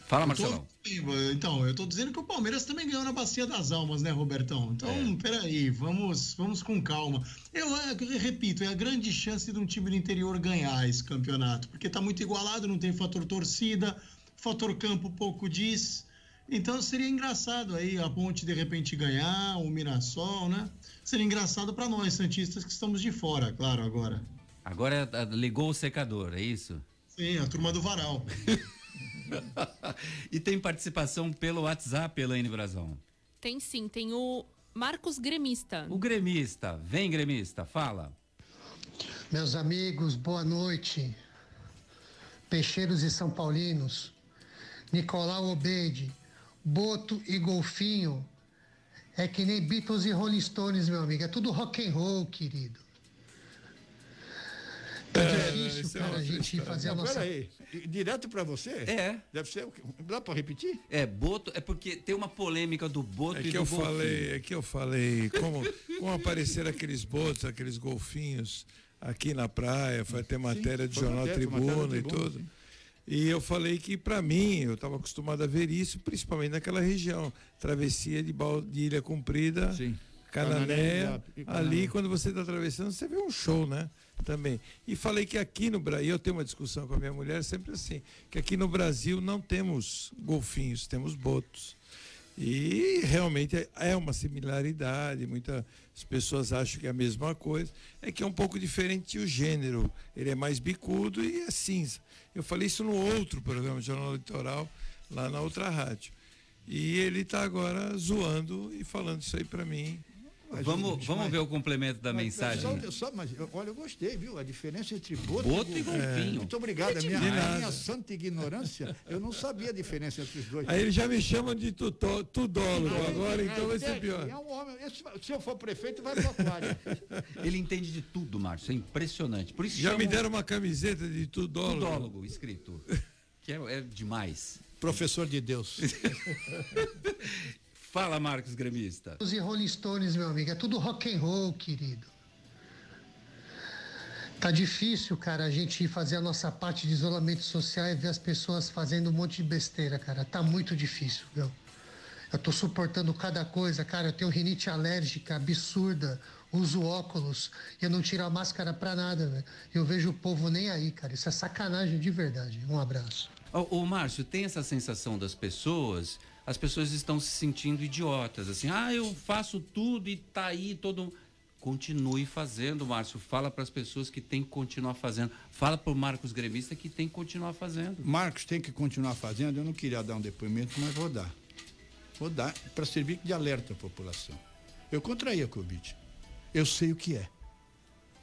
Fala, Marcelão. Tô, então, eu tô dizendo que o Palmeiras também ganhou na Bacia das Almas, né, Robertão? Então, é. peraí, vamos, vamos com calma. Eu, eu, repito, é a grande chance de um time do interior ganhar esse campeonato, porque tá muito igualado, não tem fator torcida, fator campo pouco diz. Então seria engraçado aí a Ponte de repente ganhar, o Mirassol, né? Seria engraçado para nós, Santistas, que estamos de fora, claro, agora. Agora é, ligou o secador, é isso? Sim, a turma do varal. e tem participação pelo WhatsApp, Elaine Brazão? Tem sim, tem o Marcos Gremista. O gremista, vem gremista, fala. Meus amigos, boa noite. Peixeiros e São Paulinos, Nicolau Obeide, Boto e Golfinho, é que nem Beatles e Rolling Stones, meu amigo. É tudo rock and roll, querido. Tá é, difícil, cara, é a gente fazer a nossa. Peraí, direto para você? É. Deve ser. Dá para repetir? É, Boto. É porque tem uma polêmica do Boto é e que do eu golfinho. falei, É que eu falei como, como apareceram aqueles botos, aqueles golfinhos aqui na praia, foi ter matéria do Jornal matéria, Tribuna e tudo. Sim. E eu falei que, para mim, eu estava acostumado a ver isso, principalmente naquela região. Travessia de, de Ilha Comprida, Sim. Cananéia. Ali, quando você está atravessando, você vê um show, né? Também. E falei que aqui no Brasil, eu tenho uma discussão com a minha mulher sempre assim, que aqui no Brasil não temos golfinhos, temos botos. E realmente é uma similaridade, muitas pessoas acham que é a mesma coisa, é que é um pouco diferente o gênero. Ele é mais bicudo e é cinza. Eu falei isso no outro programa, Jornal Litoral, lá na outra rádio. E ele está agora zoando e falando isso aí para mim. Mas, vamos vamos mas, ver o complemento da mas, mensagem. Só, só, mas olha, eu gostei, viu? A diferença entre boto, boto e golfinho. É. Muito obrigado. A minha, a minha santa ignorância, eu não sabia a diferença entre os dois. Aí eles já me chamam de tutó, tudólogo ah, agora, então é, vai ser pior. É um homem, esse, se eu for prefeito, vai para aquário. Ele entende de tudo, Márcio. É impressionante. Por isso já chamam... me deram uma camiseta de tudólogo. Tudólogo escrito. Que é, é demais. Professor de Deus. Fala, Marcos Gremista. Os Rolling Stones, meu amigo, é tudo rock and roll, querido. Tá difícil, cara, a gente fazer a nossa parte de isolamento social e ver as pessoas fazendo um monte de besteira, cara. Tá muito difícil, viu? Eu tô suportando cada coisa, cara. Eu tenho rinite alérgica absurda, uso óculos e eu não tiro a máscara pra nada, velho. Eu vejo o povo nem aí, cara. Isso é sacanagem de verdade. Um abraço. Ô, ô Márcio, tem essa sensação das pessoas as pessoas estão se sentindo idiotas, assim, ah, eu faço tudo e tá aí todo continue fazendo, Márcio. Fala para as pessoas que tem que continuar fazendo. Fala para o Marcos Gremista que tem que continuar fazendo. Marcos tem que continuar fazendo. Eu não queria dar um depoimento, mas vou dar. Vou dar para servir de alerta à população. Eu contraí a Covid. Eu sei o que é.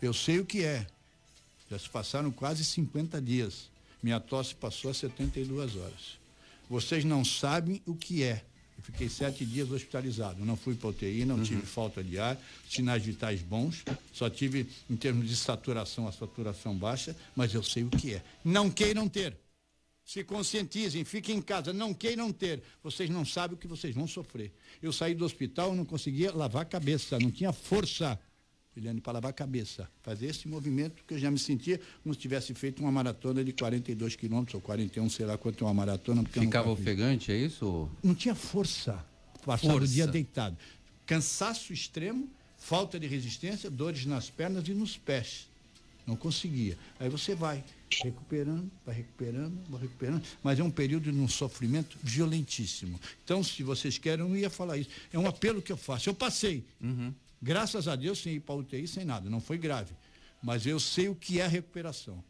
Eu sei o que é. Já se passaram quase 50 dias. Minha tosse passou a 72 horas. Vocês não sabem o que é. Eu fiquei sete dias hospitalizado. Não fui para UTI, não uhum. tive falta de ar, sinais vitais bons, só tive, em termos de saturação, a saturação baixa, mas eu sei o que é. Não queiram ter. Se conscientizem, fiquem em casa, não queiram ter. Vocês não sabem o que vocês vão sofrer. Eu saí do hospital, não conseguia lavar a cabeça, não tinha força. Eliane, para lavar a cabeça, fazer esse movimento que eu já me sentia como se tivesse feito uma maratona de 42 quilômetros ou 41, sei lá quanto é uma maratona. Ficava ofegante, é isso? Não tinha força. Passava força. o dia deitado. Cansaço extremo, falta de resistência, dores nas pernas e nos pés. Não conseguia. Aí você vai recuperando, vai recuperando, vai recuperando, mas é um período de um sofrimento violentíssimo. Então, se vocês querem, eu não ia falar isso. É um apelo que eu faço. Eu passei. Uhum. Graças a Deus, sem ir para UTI, sem nada, não foi grave. Mas eu sei o que é recuperação.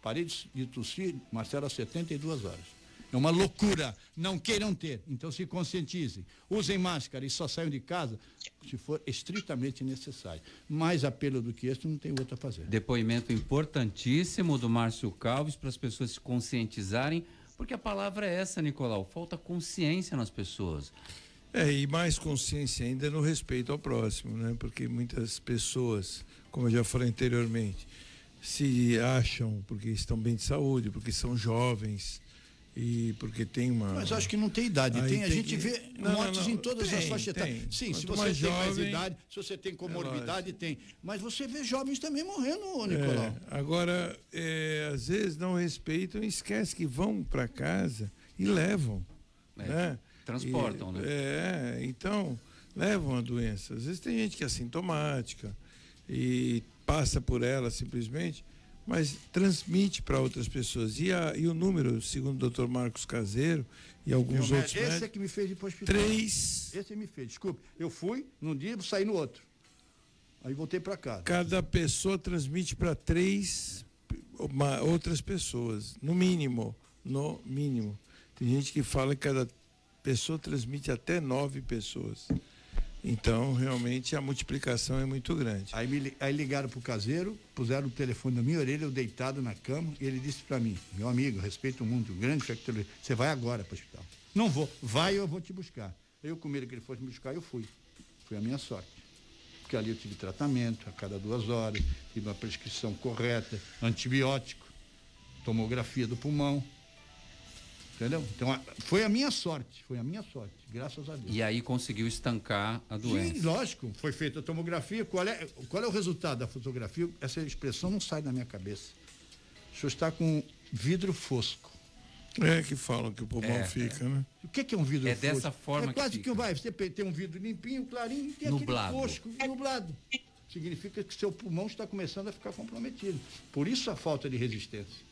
Parei de tossir, Marcelo, 72 horas. É uma loucura. Não queiram ter. Então se conscientizem. Usem máscara e só saiam de casa se for estritamente necessário. Mais apelo do que este não tem outro a fazer. Depoimento importantíssimo do Márcio Calves para as pessoas se conscientizarem, porque a palavra é essa, Nicolau. Falta consciência nas pessoas. É, e mais consciência ainda no respeito ao próximo, né? Porque muitas pessoas, como eu já falei anteriormente, se acham porque estão bem de saúde, porque são jovens e porque tem uma. Mas acho que não tem idade. Tem, a gente que... vê não, mortes não, não, em todas tem, as faixas etárias. Sim, Quanto se você tem jovem, mais idade, se você tem comorbidade, é tem. Mas você vê jovens também morrendo, Nicolau. É, agora, é, às vezes não respeitam e esquecem que vão para casa e levam. É. Né? Transportam, e, né? É, então levam a doença. Às vezes tem gente que é assintomática e passa por ela simplesmente, mas transmite para outras pessoas. E, a, e o número, segundo o Dr. Marcos Caseiro e alguns Meu outros. Esse médicos, é que me fez ir para o hospital. Três. Esse me fez. Desculpe, eu fui num dia e saí no outro. Aí voltei para casa. Cada pessoa transmite para três uma, outras pessoas, no mínimo, no mínimo. Tem gente que fala que cada pessoa transmite até nove pessoas. Então, realmente, a multiplicação é muito grande. Aí, me, aí ligaram pro caseiro, puseram o telefone na minha orelha, eu deitado na cama, e ele disse para mim, meu amigo, respeito muito, grande você vai agora para o hospital. Não vou, vai eu vou te buscar. Eu com medo que ele fosse me buscar, eu fui. Foi a minha sorte. Porque ali eu tive tratamento a cada duas horas, tive uma prescrição correta, antibiótico, tomografia do pulmão. Entendeu? Então, foi a minha sorte, foi a minha sorte, graças a Deus. E aí conseguiu estancar a doença. Sim, lógico, foi feita a tomografia. Qual é, qual é o resultado da fotografia? Essa expressão não sai da minha cabeça. O senhor está com vidro fosco. É que falam que o pulmão é, fica, né? O que, que é um vidro é fosco? É dessa forma é quase que, que vai. Você tem um vidro limpinho, clarinho, e tem nublado. aquele fosco nublado. Significa que seu pulmão está começando a ficar comprometido. Por isso a falta de resistência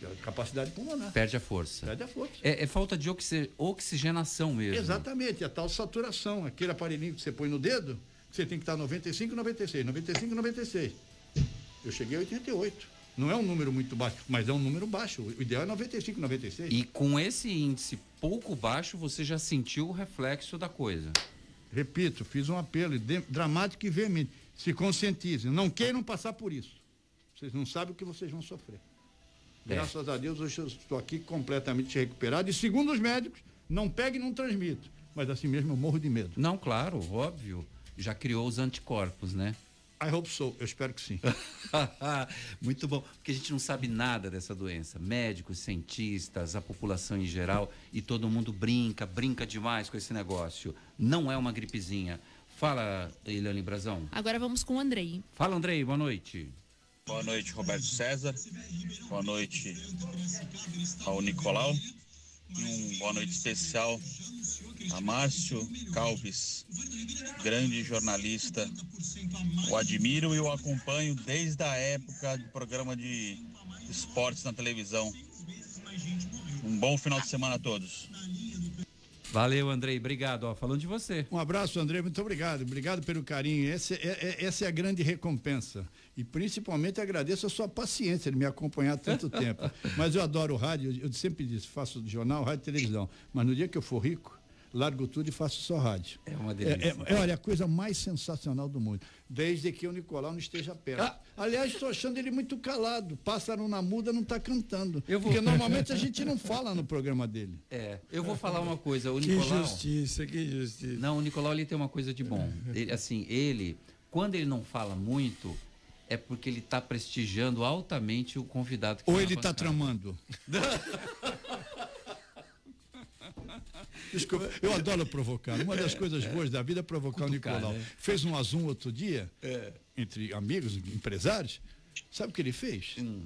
que é a capacidade pulmonar. Perde a força. Perde a força. É, é falta de oxigenação mesmo. Exatamente, a tal saturação. Aquele aparelhinho que você põe no dedo, você tem que estar 95, 96, 95, 96. Eu cheguei a 88. Não é um número muito baixo, mas é um número baixo. O ideal é 95, 96. E com esse índice pouco baixo, você já sentiu o reflexo da coisa. Repito, fiz um apelo dramático e veemente. Se conscientizem, não queiram passar por isso. Vocês não sabem o que vocês vão sofrer. É. Graças a Deus, hoje eu estou aqui completamente recuperado. E segundo os médicos, não pego e não transmito. Mas assim mesmo eu morro de medo. Não, claro, óbvio. Já criou os anticorpos, né? I hope so, eu espero que sim. Muito bom, porque a gente não sabe nada dessa doença. Médicos, cientistas, a população em geral, e todo mundo brinca, brinca demais com esse negócio. Não é uma gripezinha. Fala, Eliane Brazão. Agora vamos com o Andrei. Fala, Andrei, boa noite. Boa noite, Roberto César. Boa noite ao Nicolau. E um boa noite especial a Márcio Calves, grande jornalista. O admiro e o acompanho desde a época do programa de esportes na televisão. Um bom final de semana a todos. Valeu, Andrei. Obrigado. Ó, falando de você. Um abraço, Andrei. Muito obrigado. Obrigado pelo carinho. Esse, é, é, essa é a grande recompensa. E principalmente agradeço a sua paciência de me acompanhar tanto tempo. Mas eu adoro o rádio. Eu sempre disse, faço jornal, rádio e televisão. Mas no dia que eu for rico, largo tudo e faço só rádio. É uma delícia. É, é, olha, a coisa mais sensacional do mundo. Desde que o Nicolau não esteja perto. Ah. Aliás, estou achando ele muito calado. Pássaro na muda não está cantando. Eu vou... Porque normalmente a gente não fala no programa dele. É, eu vou falar uma coisa. O que Nicolau... justiça, que justiça. Não, o Nicolau ele tem uma coisa de bom. Ele, assim, ele, quando ele não fala muito, é porque ele está prestigiando altamente o convidado. Ou ele está tramando. Desculpa, eu adoro provocar. Uma das coisas boas da vida é provocar Cutucar, o Nicolau. Né? Fez um azul outro dia, é. entre amigos, empresários. Sabe o que ele fez? Hum.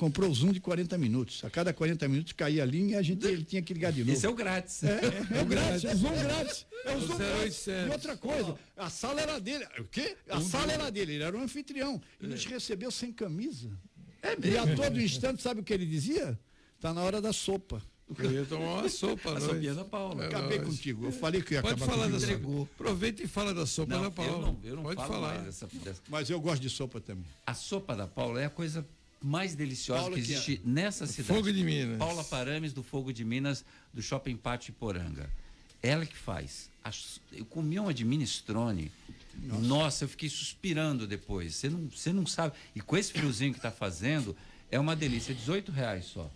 Comprou o Zoom de 40 minutos. A cada 40 minutos caía a linha e a gente ele tinha que ligar de novo. Esse é o grátis. É, é, é o grátis, é o Zoom grátis. É o Zoom grátis. E outra coisa, a sala era dele. O quê? A um sala era dele, ele era um anfitrião. E nos recebeu sem camisa. É mesmo. E a todo instante, sabe o que ele dizia? Está na hora da sopa. Eu ia tomar uma sopa, A sopinha da Paula. É Acabei nós. contigo. Eu falei que ia Pode acabar falar da sopa. Aproveita e fala da sopa não, da Paula. Eu não, eu não Pode falar. Dessa, dessa... Mas eu gosto de sopa também. A sopa da Paula é a coisa mais deliciosa Paula que existe que é. nessa cidade. Fogo de Minas. Paula Parames, do Fogo de Minas, do Shopping Pátio Poranga. Ela que faz. Eu comi uma de minestrone. Nossa. Nossa, eu fiquei suspirando depois. Você não, você não sabe. E com esse friozinho que está fazendo, é uma delícia. 18 reais só.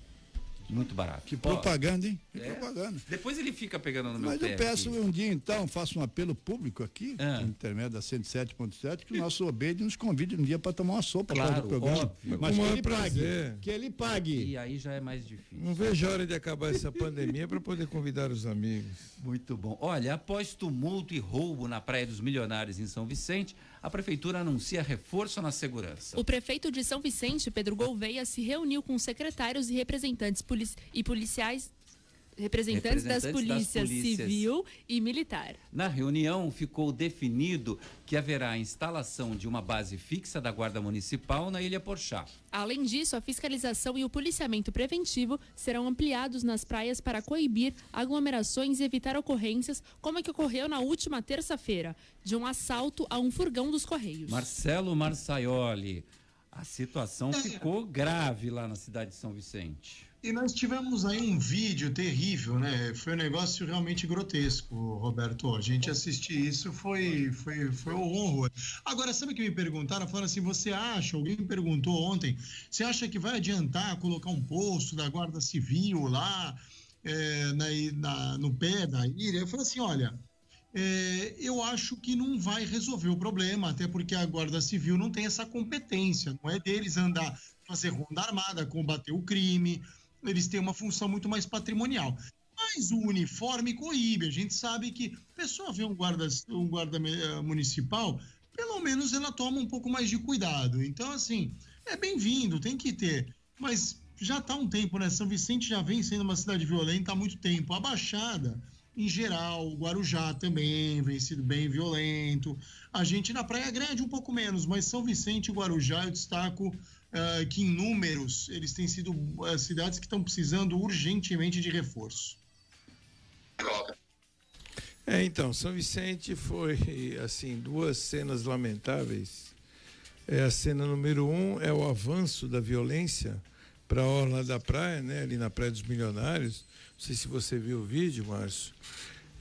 Muito barato. Que propaganda, hein? Que é. propaganda. Depois ele fica pegando no meu Mas pé. Mas eu peço aqui. um dia, então, faço um apelo público aqui, ah. por intermédio da 107.7, que o nosso Obeide nos convide um dia para tomar uma sopa claro, do programa. Óbvio. Mas que ele pague. Que ele pague. E aí já é mais difícil. Não vejo a hora de acabar essa pandemia para poder convidar os amigos. Muito bom. Olha, após tumulto e roubo na Praia dos Milionários em São Vicente, a prefeitura anuncia reforço na segurança. O prefeito de São Vicente, Pedro Gouveia, se reuniu com secretários e representantes polici e policiais representantes, representantes das, polícias das polícias civil e militar. Na reunião ficou definido que haverá a instalação de uma base fixa da Guarda Municipal na Ilha Porchá. Além disso, a fiscalização e o policiamento preventivo serão ampliados nas praias para coibir aglomerações e evitar ocorrências, como a que ocorreu na última terça-feira, de um assalto a um furgão dos Correios. Marcelo Marçaioli, a situação ficou grave lá na cidade de São Vicente. E nós tivemos aí um vídeo terrível, né? Foi um negócio realmente grotesco, Roberto. A gente assistir isso foi, foi, foi horror. Agora, sabe o que me perguntaram? Falaram assim: você acha, alguém perguntou ontem, você acha que vai adiantar colocar um posto da Guarda Civil lá é, na, na, no pé da ilha? Eu falei assim: olha. É, eu acho que não vai resolver o problema, até porque a Guarda Civil não tem essa competência, não é deles andar, fazer ronda armada, combater o crime, eles têm uma função muito mais patrimonial. Mas o uniforme coíbe. A gente sabe que a pessoa vê um guarda, um guarda eh, municipal, pelo menos ela toma um pouco mais de cuidado. Então, assim, é bem-vindo, tem que ter. Mas já está um tempo, né? São Vicente já vem sendo uma cidade violenta há muito tempo. A Baixada, em geral, o Guarujá também vem sido bem violento. A gente na Praia Grande um pouco menos, mas São Vicente e Guarujá eu destaco uh, que em números eles têm sido uh, cidades que estão precisando urgentemente de reforço. É, então, São Vicente foi, assim, duas cenas lamentáveis. É, a cena número um é o avanço da violência para a orla da praia, né, ali na Praia dos Milionários. Não sei se você viu o vídeo, Márcio.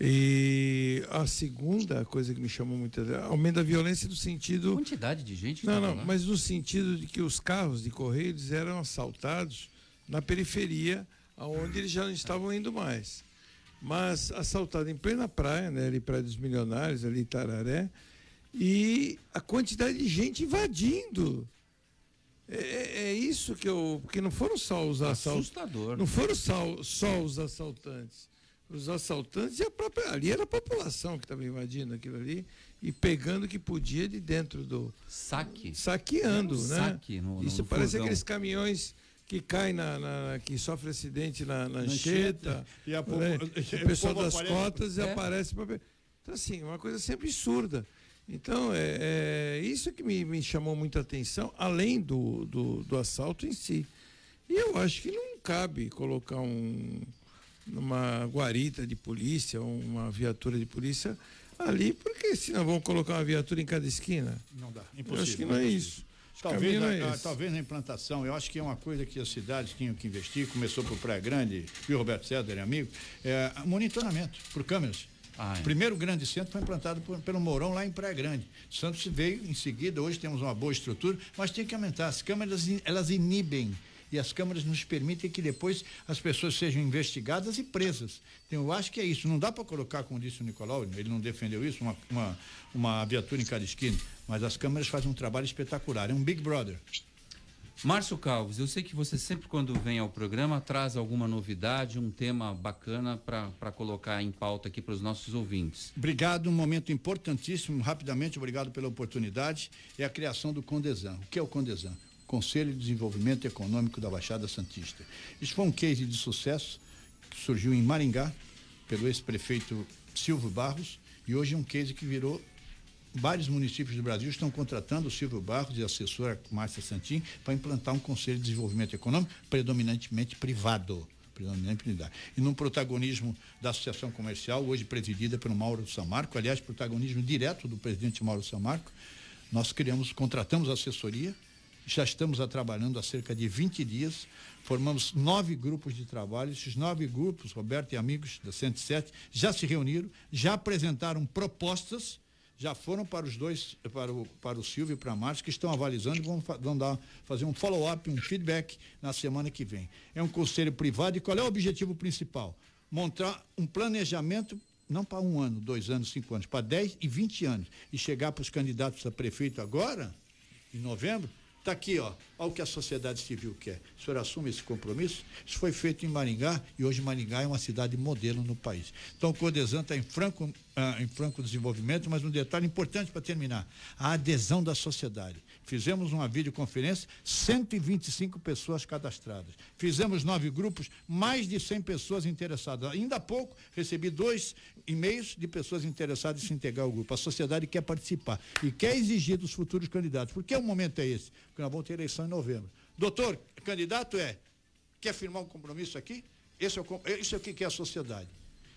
E a segunda coisa que me chamou muito atenção, aumento da violência no sentido. Quantidade de gente. Não, não, lá. mas no sentido de que os carros de correio eles eram assaltados na periferia, aonde eles já não estavam indo mais. Mas assaltado em plena praia, né, ali Praia dos Milionários, ali em Tararé, e a quantidade de gente invadindo. É, é, é isso que eu. Porque não foram só os assaltantes. Assustador. Não foram só, só os assaltantes os assaltantes e a própria. Ali era a população que estava invadindo aquilo ali e pegando o que podia de dentro do. Saque. Saqueando, um né? Saque no, Isso no parece furgão. aqueles caminhões que caem na, na, que sofre acidente na, na ancheta, e a né? o pessoal das aparece, cotas é. e aparece para então assim uma coisa sempre absurda então é, é isso que me, me, chamou muita atenção além do, do, do assalto em si e eu acho que não cabe colocar um numa guarita de polícia, uma viatura de polícia ali, porque senão vão colocar uma viatura em cada esquina. Não dá, impossível. Eu acho que não é isso. Talvez, não na, é a, talvez na implantação, eu acho que é uma coisa que as cidades tinham que investir, começou por Praia Grande, e o Roberto César é amigo, é monitoramento por câmeras. Ah, é. O primeiro grande centro foi implantado por, pelo Mourão lá em Praia Grande. Santos veio em seguida, hoje temos uma boa estrutura, mas tem que aumentar. As câmeras, elas inibem e as câmeras nos permitem que depois as pessoas sejam investigadas e presas. Então, eu acho que é isso. Não dá para colocar, como disse o Nicolau, ele não defendeu isso, uma, uma, uma viatura em cada esquina, mas as câmeras fazem um trabalho espetacular. É um Big Brother. Márcio Calves, eu sei que você sempre, quando vem ao programa, traz alguma novidade, um tema bacana para colocar em pauta aqui para os nossos ouvintes. Obrigado, um momento importantíssimo, rapidamente, obrigado pela oportunidade, é a criação do Condesan. O que é o Condesan? Conselho de Desenvolvimento Econômico da Baixada Santista. Isso foi um case de sucesso que surgiu em Maringá, pelo ex-prefeito Silvio Barros, e hoje é um case que virou. Vários municípios do Brasil estão contratando o Silvio Barros e a assessora Márcia Santin para implantar um Conselho de Desenvolvimento Econômico predominantemente privado predominante privado. E num protagonismo da Associação Comercial, hoje presidida pelo Mauro Samarco, aliás, protagonismo direto do presidente Mauro Samarco, nós criamos, contratamos assessoria, já estamos a trabalhando há cerca de 20 dias. Formamos nove grupos de trabalho. Esses nove grupos, Roberto e amigos da 107, já se reuniram, já apresentaram propostas, já foram para os dois, para o, para o Silvio e para a Márcia, que estão avalizando e vão, vão dar, fazer um follow-up, um feedback na semana que vem. É um conselho privado e qual é o objetivo principal? Montar um planejamento não para um ano, dois anos, cinco anos, para 10 e 20 anos. E chegar para os candidatos a prefeito agora, em novembro, Está aqui, ó, olha o que a sociedade civil quer. O senhor assume esse compromisso? Isso foi feito em Maringá e hoje Maringá é uma cidade modelo no país. Então o Codesan está em franco, ah, em franco desenvolvimento, mas um detalhe importante para terminar: a adesão da sociedade. Fizemos uma videoconferência, 125 pessoas cadastradas. Fizemos nove grupos, mais de 100 pessoas interessadas. Ainda há pouco recebi dois e-mails de pessoas interessadas em se integrar ao grupo. A sociedade quer participar e quer exigir dos futuros candidatos. Por que o momento é esse? Porque nós vamos ter eleição em novembro. Doutor, candidato é, quer firmar um compromisso aqui? Esse é o, isso é o que quer a sociedade.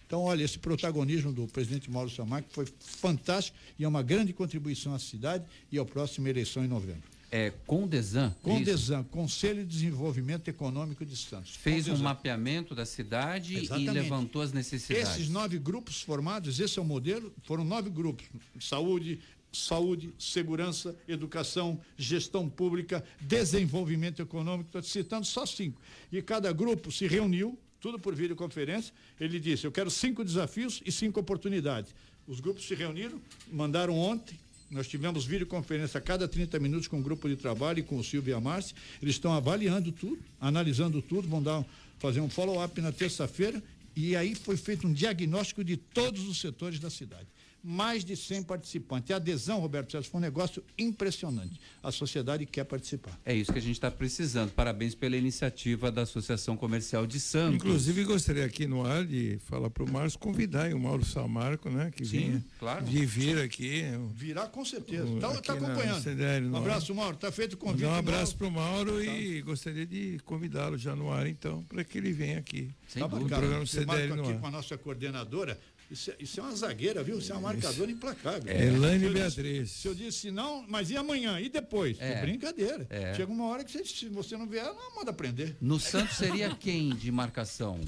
Então, olha, esse protagonismo do presidente Mauro Samarco foi fantástico e é uma grande contribuição à cidade e à próxima eleição em novembro. é Condesan. Condesan, Conselho de Desenvolvimento Econômico de Santos. Fez Condesan. um mapeamento da cidade Exatamente. e levantou as necessidades. Esses nove grupos formados, esse é o modelo, foram nove grupos: saúde, saúde, segurança, educação, gestão pública, desenvolvimento econômico. Estou citando só cinco. E cada grupo se reuniu, tudo por videoconferência. Ele disse: Eu quero cinco desafios e cinco oportunidades. Os grupos se reuniram, mandaram ontem. Nós tivemos videoconferência a cada 30 minutos com o grupo de trabalho e com o Silvio e a Márcia. Eles estão avaliando tudo, analisando tudo, vão dar, fazer um follow-up na terça-feira. E aí foi feito um diagnóstico de todos os setores da cidade. Mais de 100 participantes. E a adesão, Roberto César, foi um negócio impressionante. A sociedade quer participar. É isso que a gente está precisando. Parabéns pela iniciativa da Associação Comercial de Santos. Inclusive, gostaria aqui no ar de falar para o Márcio convidar o Mauro Samarco, né? Que Sim, vinha claro. de vir aqui. Virá com certeza. O- Está aqui na acompanhando. CDL um ar. abraço, Mauro. Está feito o convite. Um abraço Mauro. para o Mauro e gostaria de convidá-lo já no ar, então, para que ele venha aqui. Sem Tá no marcado. programa Você CDL marca no aqui ar. com a nossa coordenadora. Isso é, isso é uma zagueira, viu? Isso é uma marcadora implacável. É. Elaine eu Beatriz. Se eu disse não, mas e amanhã? E depois? É. Brincadeira. É. Chega uma hora que você, se você não vier, ela manda prender. No Santos seria quem de marcação?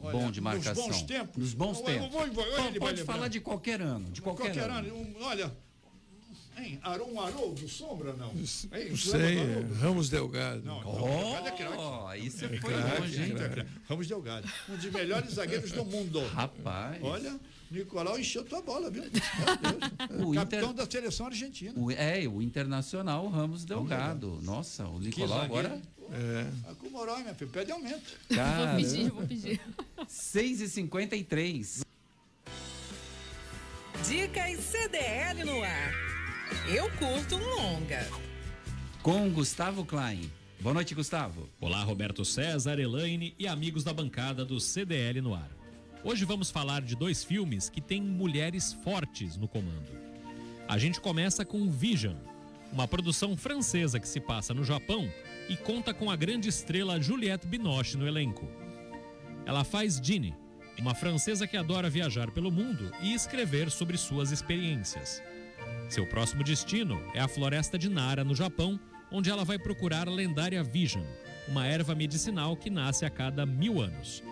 Olha, Bom de marcação. Nos bons tempos. Nos bons Eu- eu tempos. vou- eu vou- vai pode falar de qualquer ano. De qualquer, Qualquer ano. ano. olha. Hein, um Haroldo Sombra, não? Hein, Não sei, do é? Ramos Delgado. Não, Ramos Delgado é craque. Oh, aí você É foi craque, longe, hein? É craque. Ramos Delgado. Um dos melhores zagueiros do mundo. Rapaz. Olha, Nicolau encheu tua bola, viu? Meu Deus. O Capitão Inter- da seleção argentina. O, é, o Internacional Ramos Delgado. Nossa, o Nicolau agora. É. Tá com moral, hein, minha filha? Pede aumento. Cara, Vou pedir, vou pedir. 6h53. Dicas CDL no ar. Eu curto um longa. Com Gustavo Klein. Boa noite, Gustavo. Olá, Roberto César, Elaine e amigos da bancada do CDL no ar. Hoje vamos falar de dois filmes que têm mulheres fortes no comando. A gente começa com Vision, uma produção francesa que se passa no Japão e conta com a grande estrela Juliette Binoche no elenco. Ela faz Ginny, uma francesa que adora viajar pelo mundo e escrever sobre suas experiências. Seu próximo destino é a floresta de Nara, no Japão, onde ela vai procurar a lendária Vision, uma erva medicinal que nasce a cada mil anos.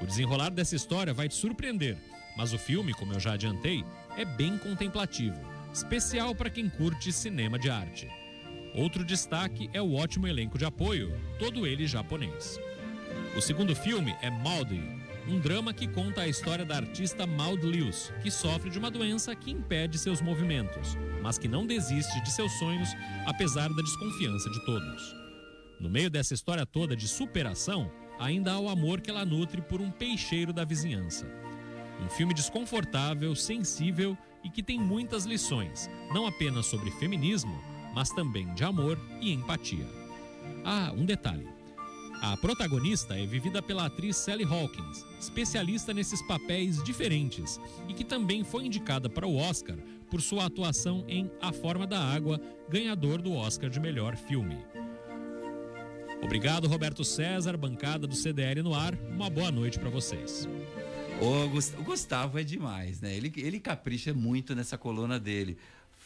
O desenrolar dessa história vai te surpreender, mas o filme, como eu já adiantei, é bem contemplativo, especial para quem curte cinema de arte. Outro destaque é o ótimo elenco de apoio, todo ele japonês. O segundo filme é Maudie, um drama que conta a história da artista Maud Lewis, que sofre de uma doença que impede seus movimentos, mas que não desiste de seus sonhos apesar da desconfiança de todos. No meio dessa história toda de superação, ainda há o amor que ela nutre por um peixeiro da vizinhança. Um filme desconfortável, sensível e que tem muitas lições, não apenas sobre feminismo, mas também de amor e empatia. Ah, um detalhe. A protagonista é vivida pela atriz Sally Hawkins, especialista nesses papéis diferentes e que também foi indicada para o Oscar por sua atuação em A Forma da Água, ganhador do Oscar de melhor filme. Obrigado, Roberto César, bancada do CDL no ar. Uma boa noite para vocês. O Gus- o Gustavo é demais, né? Ele, ele capricha muito nessa coluna dele.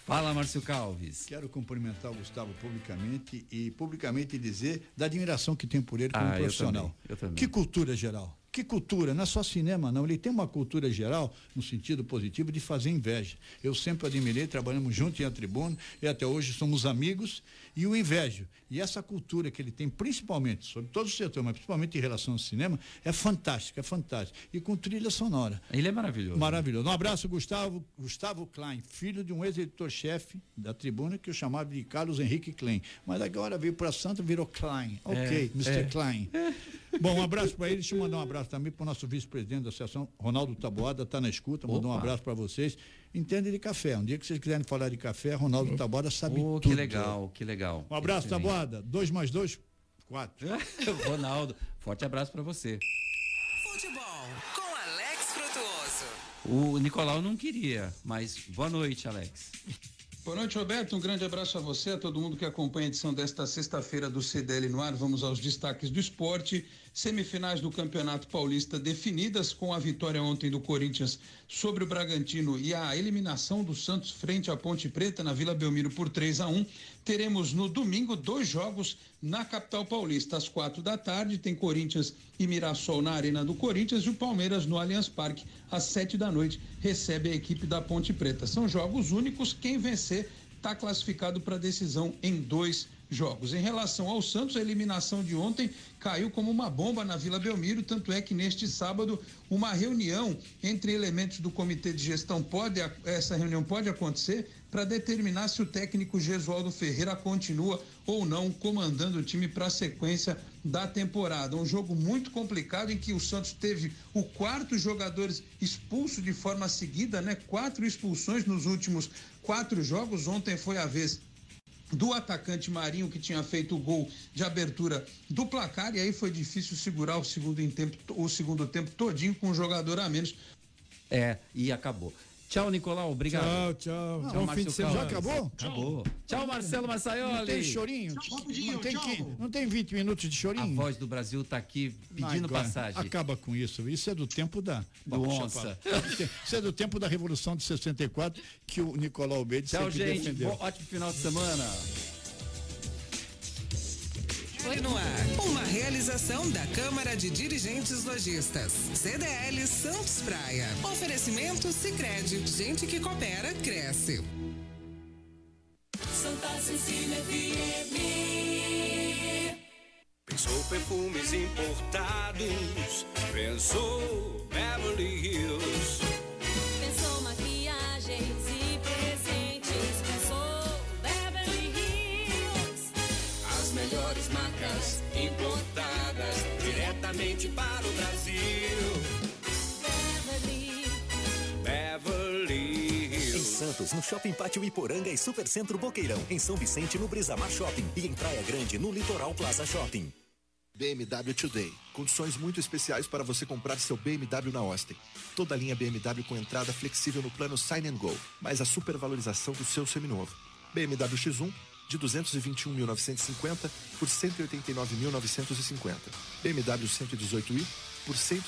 Fala, Márcio Calves. Quero cumprimentar o Gustavo publicamente e publicamente dizer da admiração que tenho por ele como Ah, eu profissional. também, eu também. Que cultura geral. Que cultura, não é só cinema, não. Ele tem uma cultura geral, no sentido positivo, de fazer inveja. Eu sempre admirei, trabalhamos juntos em a tribuna e até hoje somos amigos e o invejo. E essa cultura que ele tem, principalmente, sobre todo o setor, mas principalmente em relação ao cinema, é fantástica, é fantástica. E com trilha sonora. Ele é maravilhoso. Maravilhoso. Um abraço, Gustavo, Gustavo Klein, filho de um ex-editor-chefe da tribuna que eu chamava de Carlos Henrique Klein. Mas agora veio para Santa virou Klein. Ok, É, Mr. é. Klein. Bom, um abraço para ele. Deixa eu mandar um abraço também para o nosso vice-presidente da Associação, Ronaldo Taboada, está na escuta. Mandou um abraço para vocês. Entende de café. Um dia que vocês quiserem falar de café, Ronaldo Taboada sabe Oh, tudo. que legal, que legal. Um abraço, Excelente. Taboada. Dois mais dois, quatro. Ronaldo, forte abraço para você. Futebol com Alex Frutuoso. O Nicolau não queria, mas boa noite, Alex. Boa noite, Roberto. Um grande abraço a você, a todo mundo que acompanha a edição desta sexta-feira do CDL no ar. Vamos aos destaques do esporte. Semifinais do Campeonato Paulista definidas com a vitória ontem do Corinthians sobre o Bragantino e a eliminação do Santos frente à Ponte Preta na Vila Belmiro por 3 a 1. Teremos no domingo dois jogos na capital paulista. Às quatro da tarde tem Corinthians e Mirassol na Arena do Corinthians e o Palmeiras no Allianz Parque. Às sete da noite recebe a equipe da Ponte Preta. São jogos únicos. Quem vencer está classificado para decisão em dois jogos. Em relação ao Santos, a eliminação de ontem caiu como uma bomba na Vila Belmiro, tanto é que neste sábado uma reunião entre elementos do comitê de gestão pode essa reunião pode acontecer para determinar se o técnico Gesualdo Ferreira continua ou não comandando o time para a sequência da temporada. Um jogo muito complicado em que o Santos teve o quarto jogador expulso de forma seguida, né? Quatro expulsões nos últimos quatro jogos. Ontem foi a vez do atacante Marinho que tinha feito o gol de abertura do placar e aí foi difícil segurar o segundo tempo, o segundo tempo todinho com um jogador a menos. É, e acabou. Tchau, Nicolau. Obrigado. Tchau, tchau. Não, tchau, fim de semana. Já acabou? Acabou. Tchau, tchau Marcelo Massaioli. Não tem chorinho? Tchau, não, tem que, não tem 20 minutos de chorinho? A voz do Brasil está aqui pedindo Agora, passagem. Acaba com isso. Isso é do tempo da... Do onça. Isso é do tempo da Revolução de 64 que o Nicolau Beide Tchau, gente. Defendeu. Ótimo final de semana. Foi no ar. Uma realização da Câmara de Dirigentes Lojistas. CDL Santos Praia. Oferecimento Sicredi. Gente que coopera, cresce. Santa Cecília FM. Pensou perfumes importados. Pensou Beverly No Shopping Pátio Iporanga e Supercentro Boqueirão. Em São Vicente, no Brisamar Shopping. E em Praia Grande, no Litoral Plaza Shopping. BMW Today. Condições muito especiais para você comprar seu BMW na Austin. Toda a linha BMW com entrada flexível no plano Sign and Go, mais a supervalorização do seu seminovo. BMW X1 de 221.950 por 189.950. BMW 118i por 100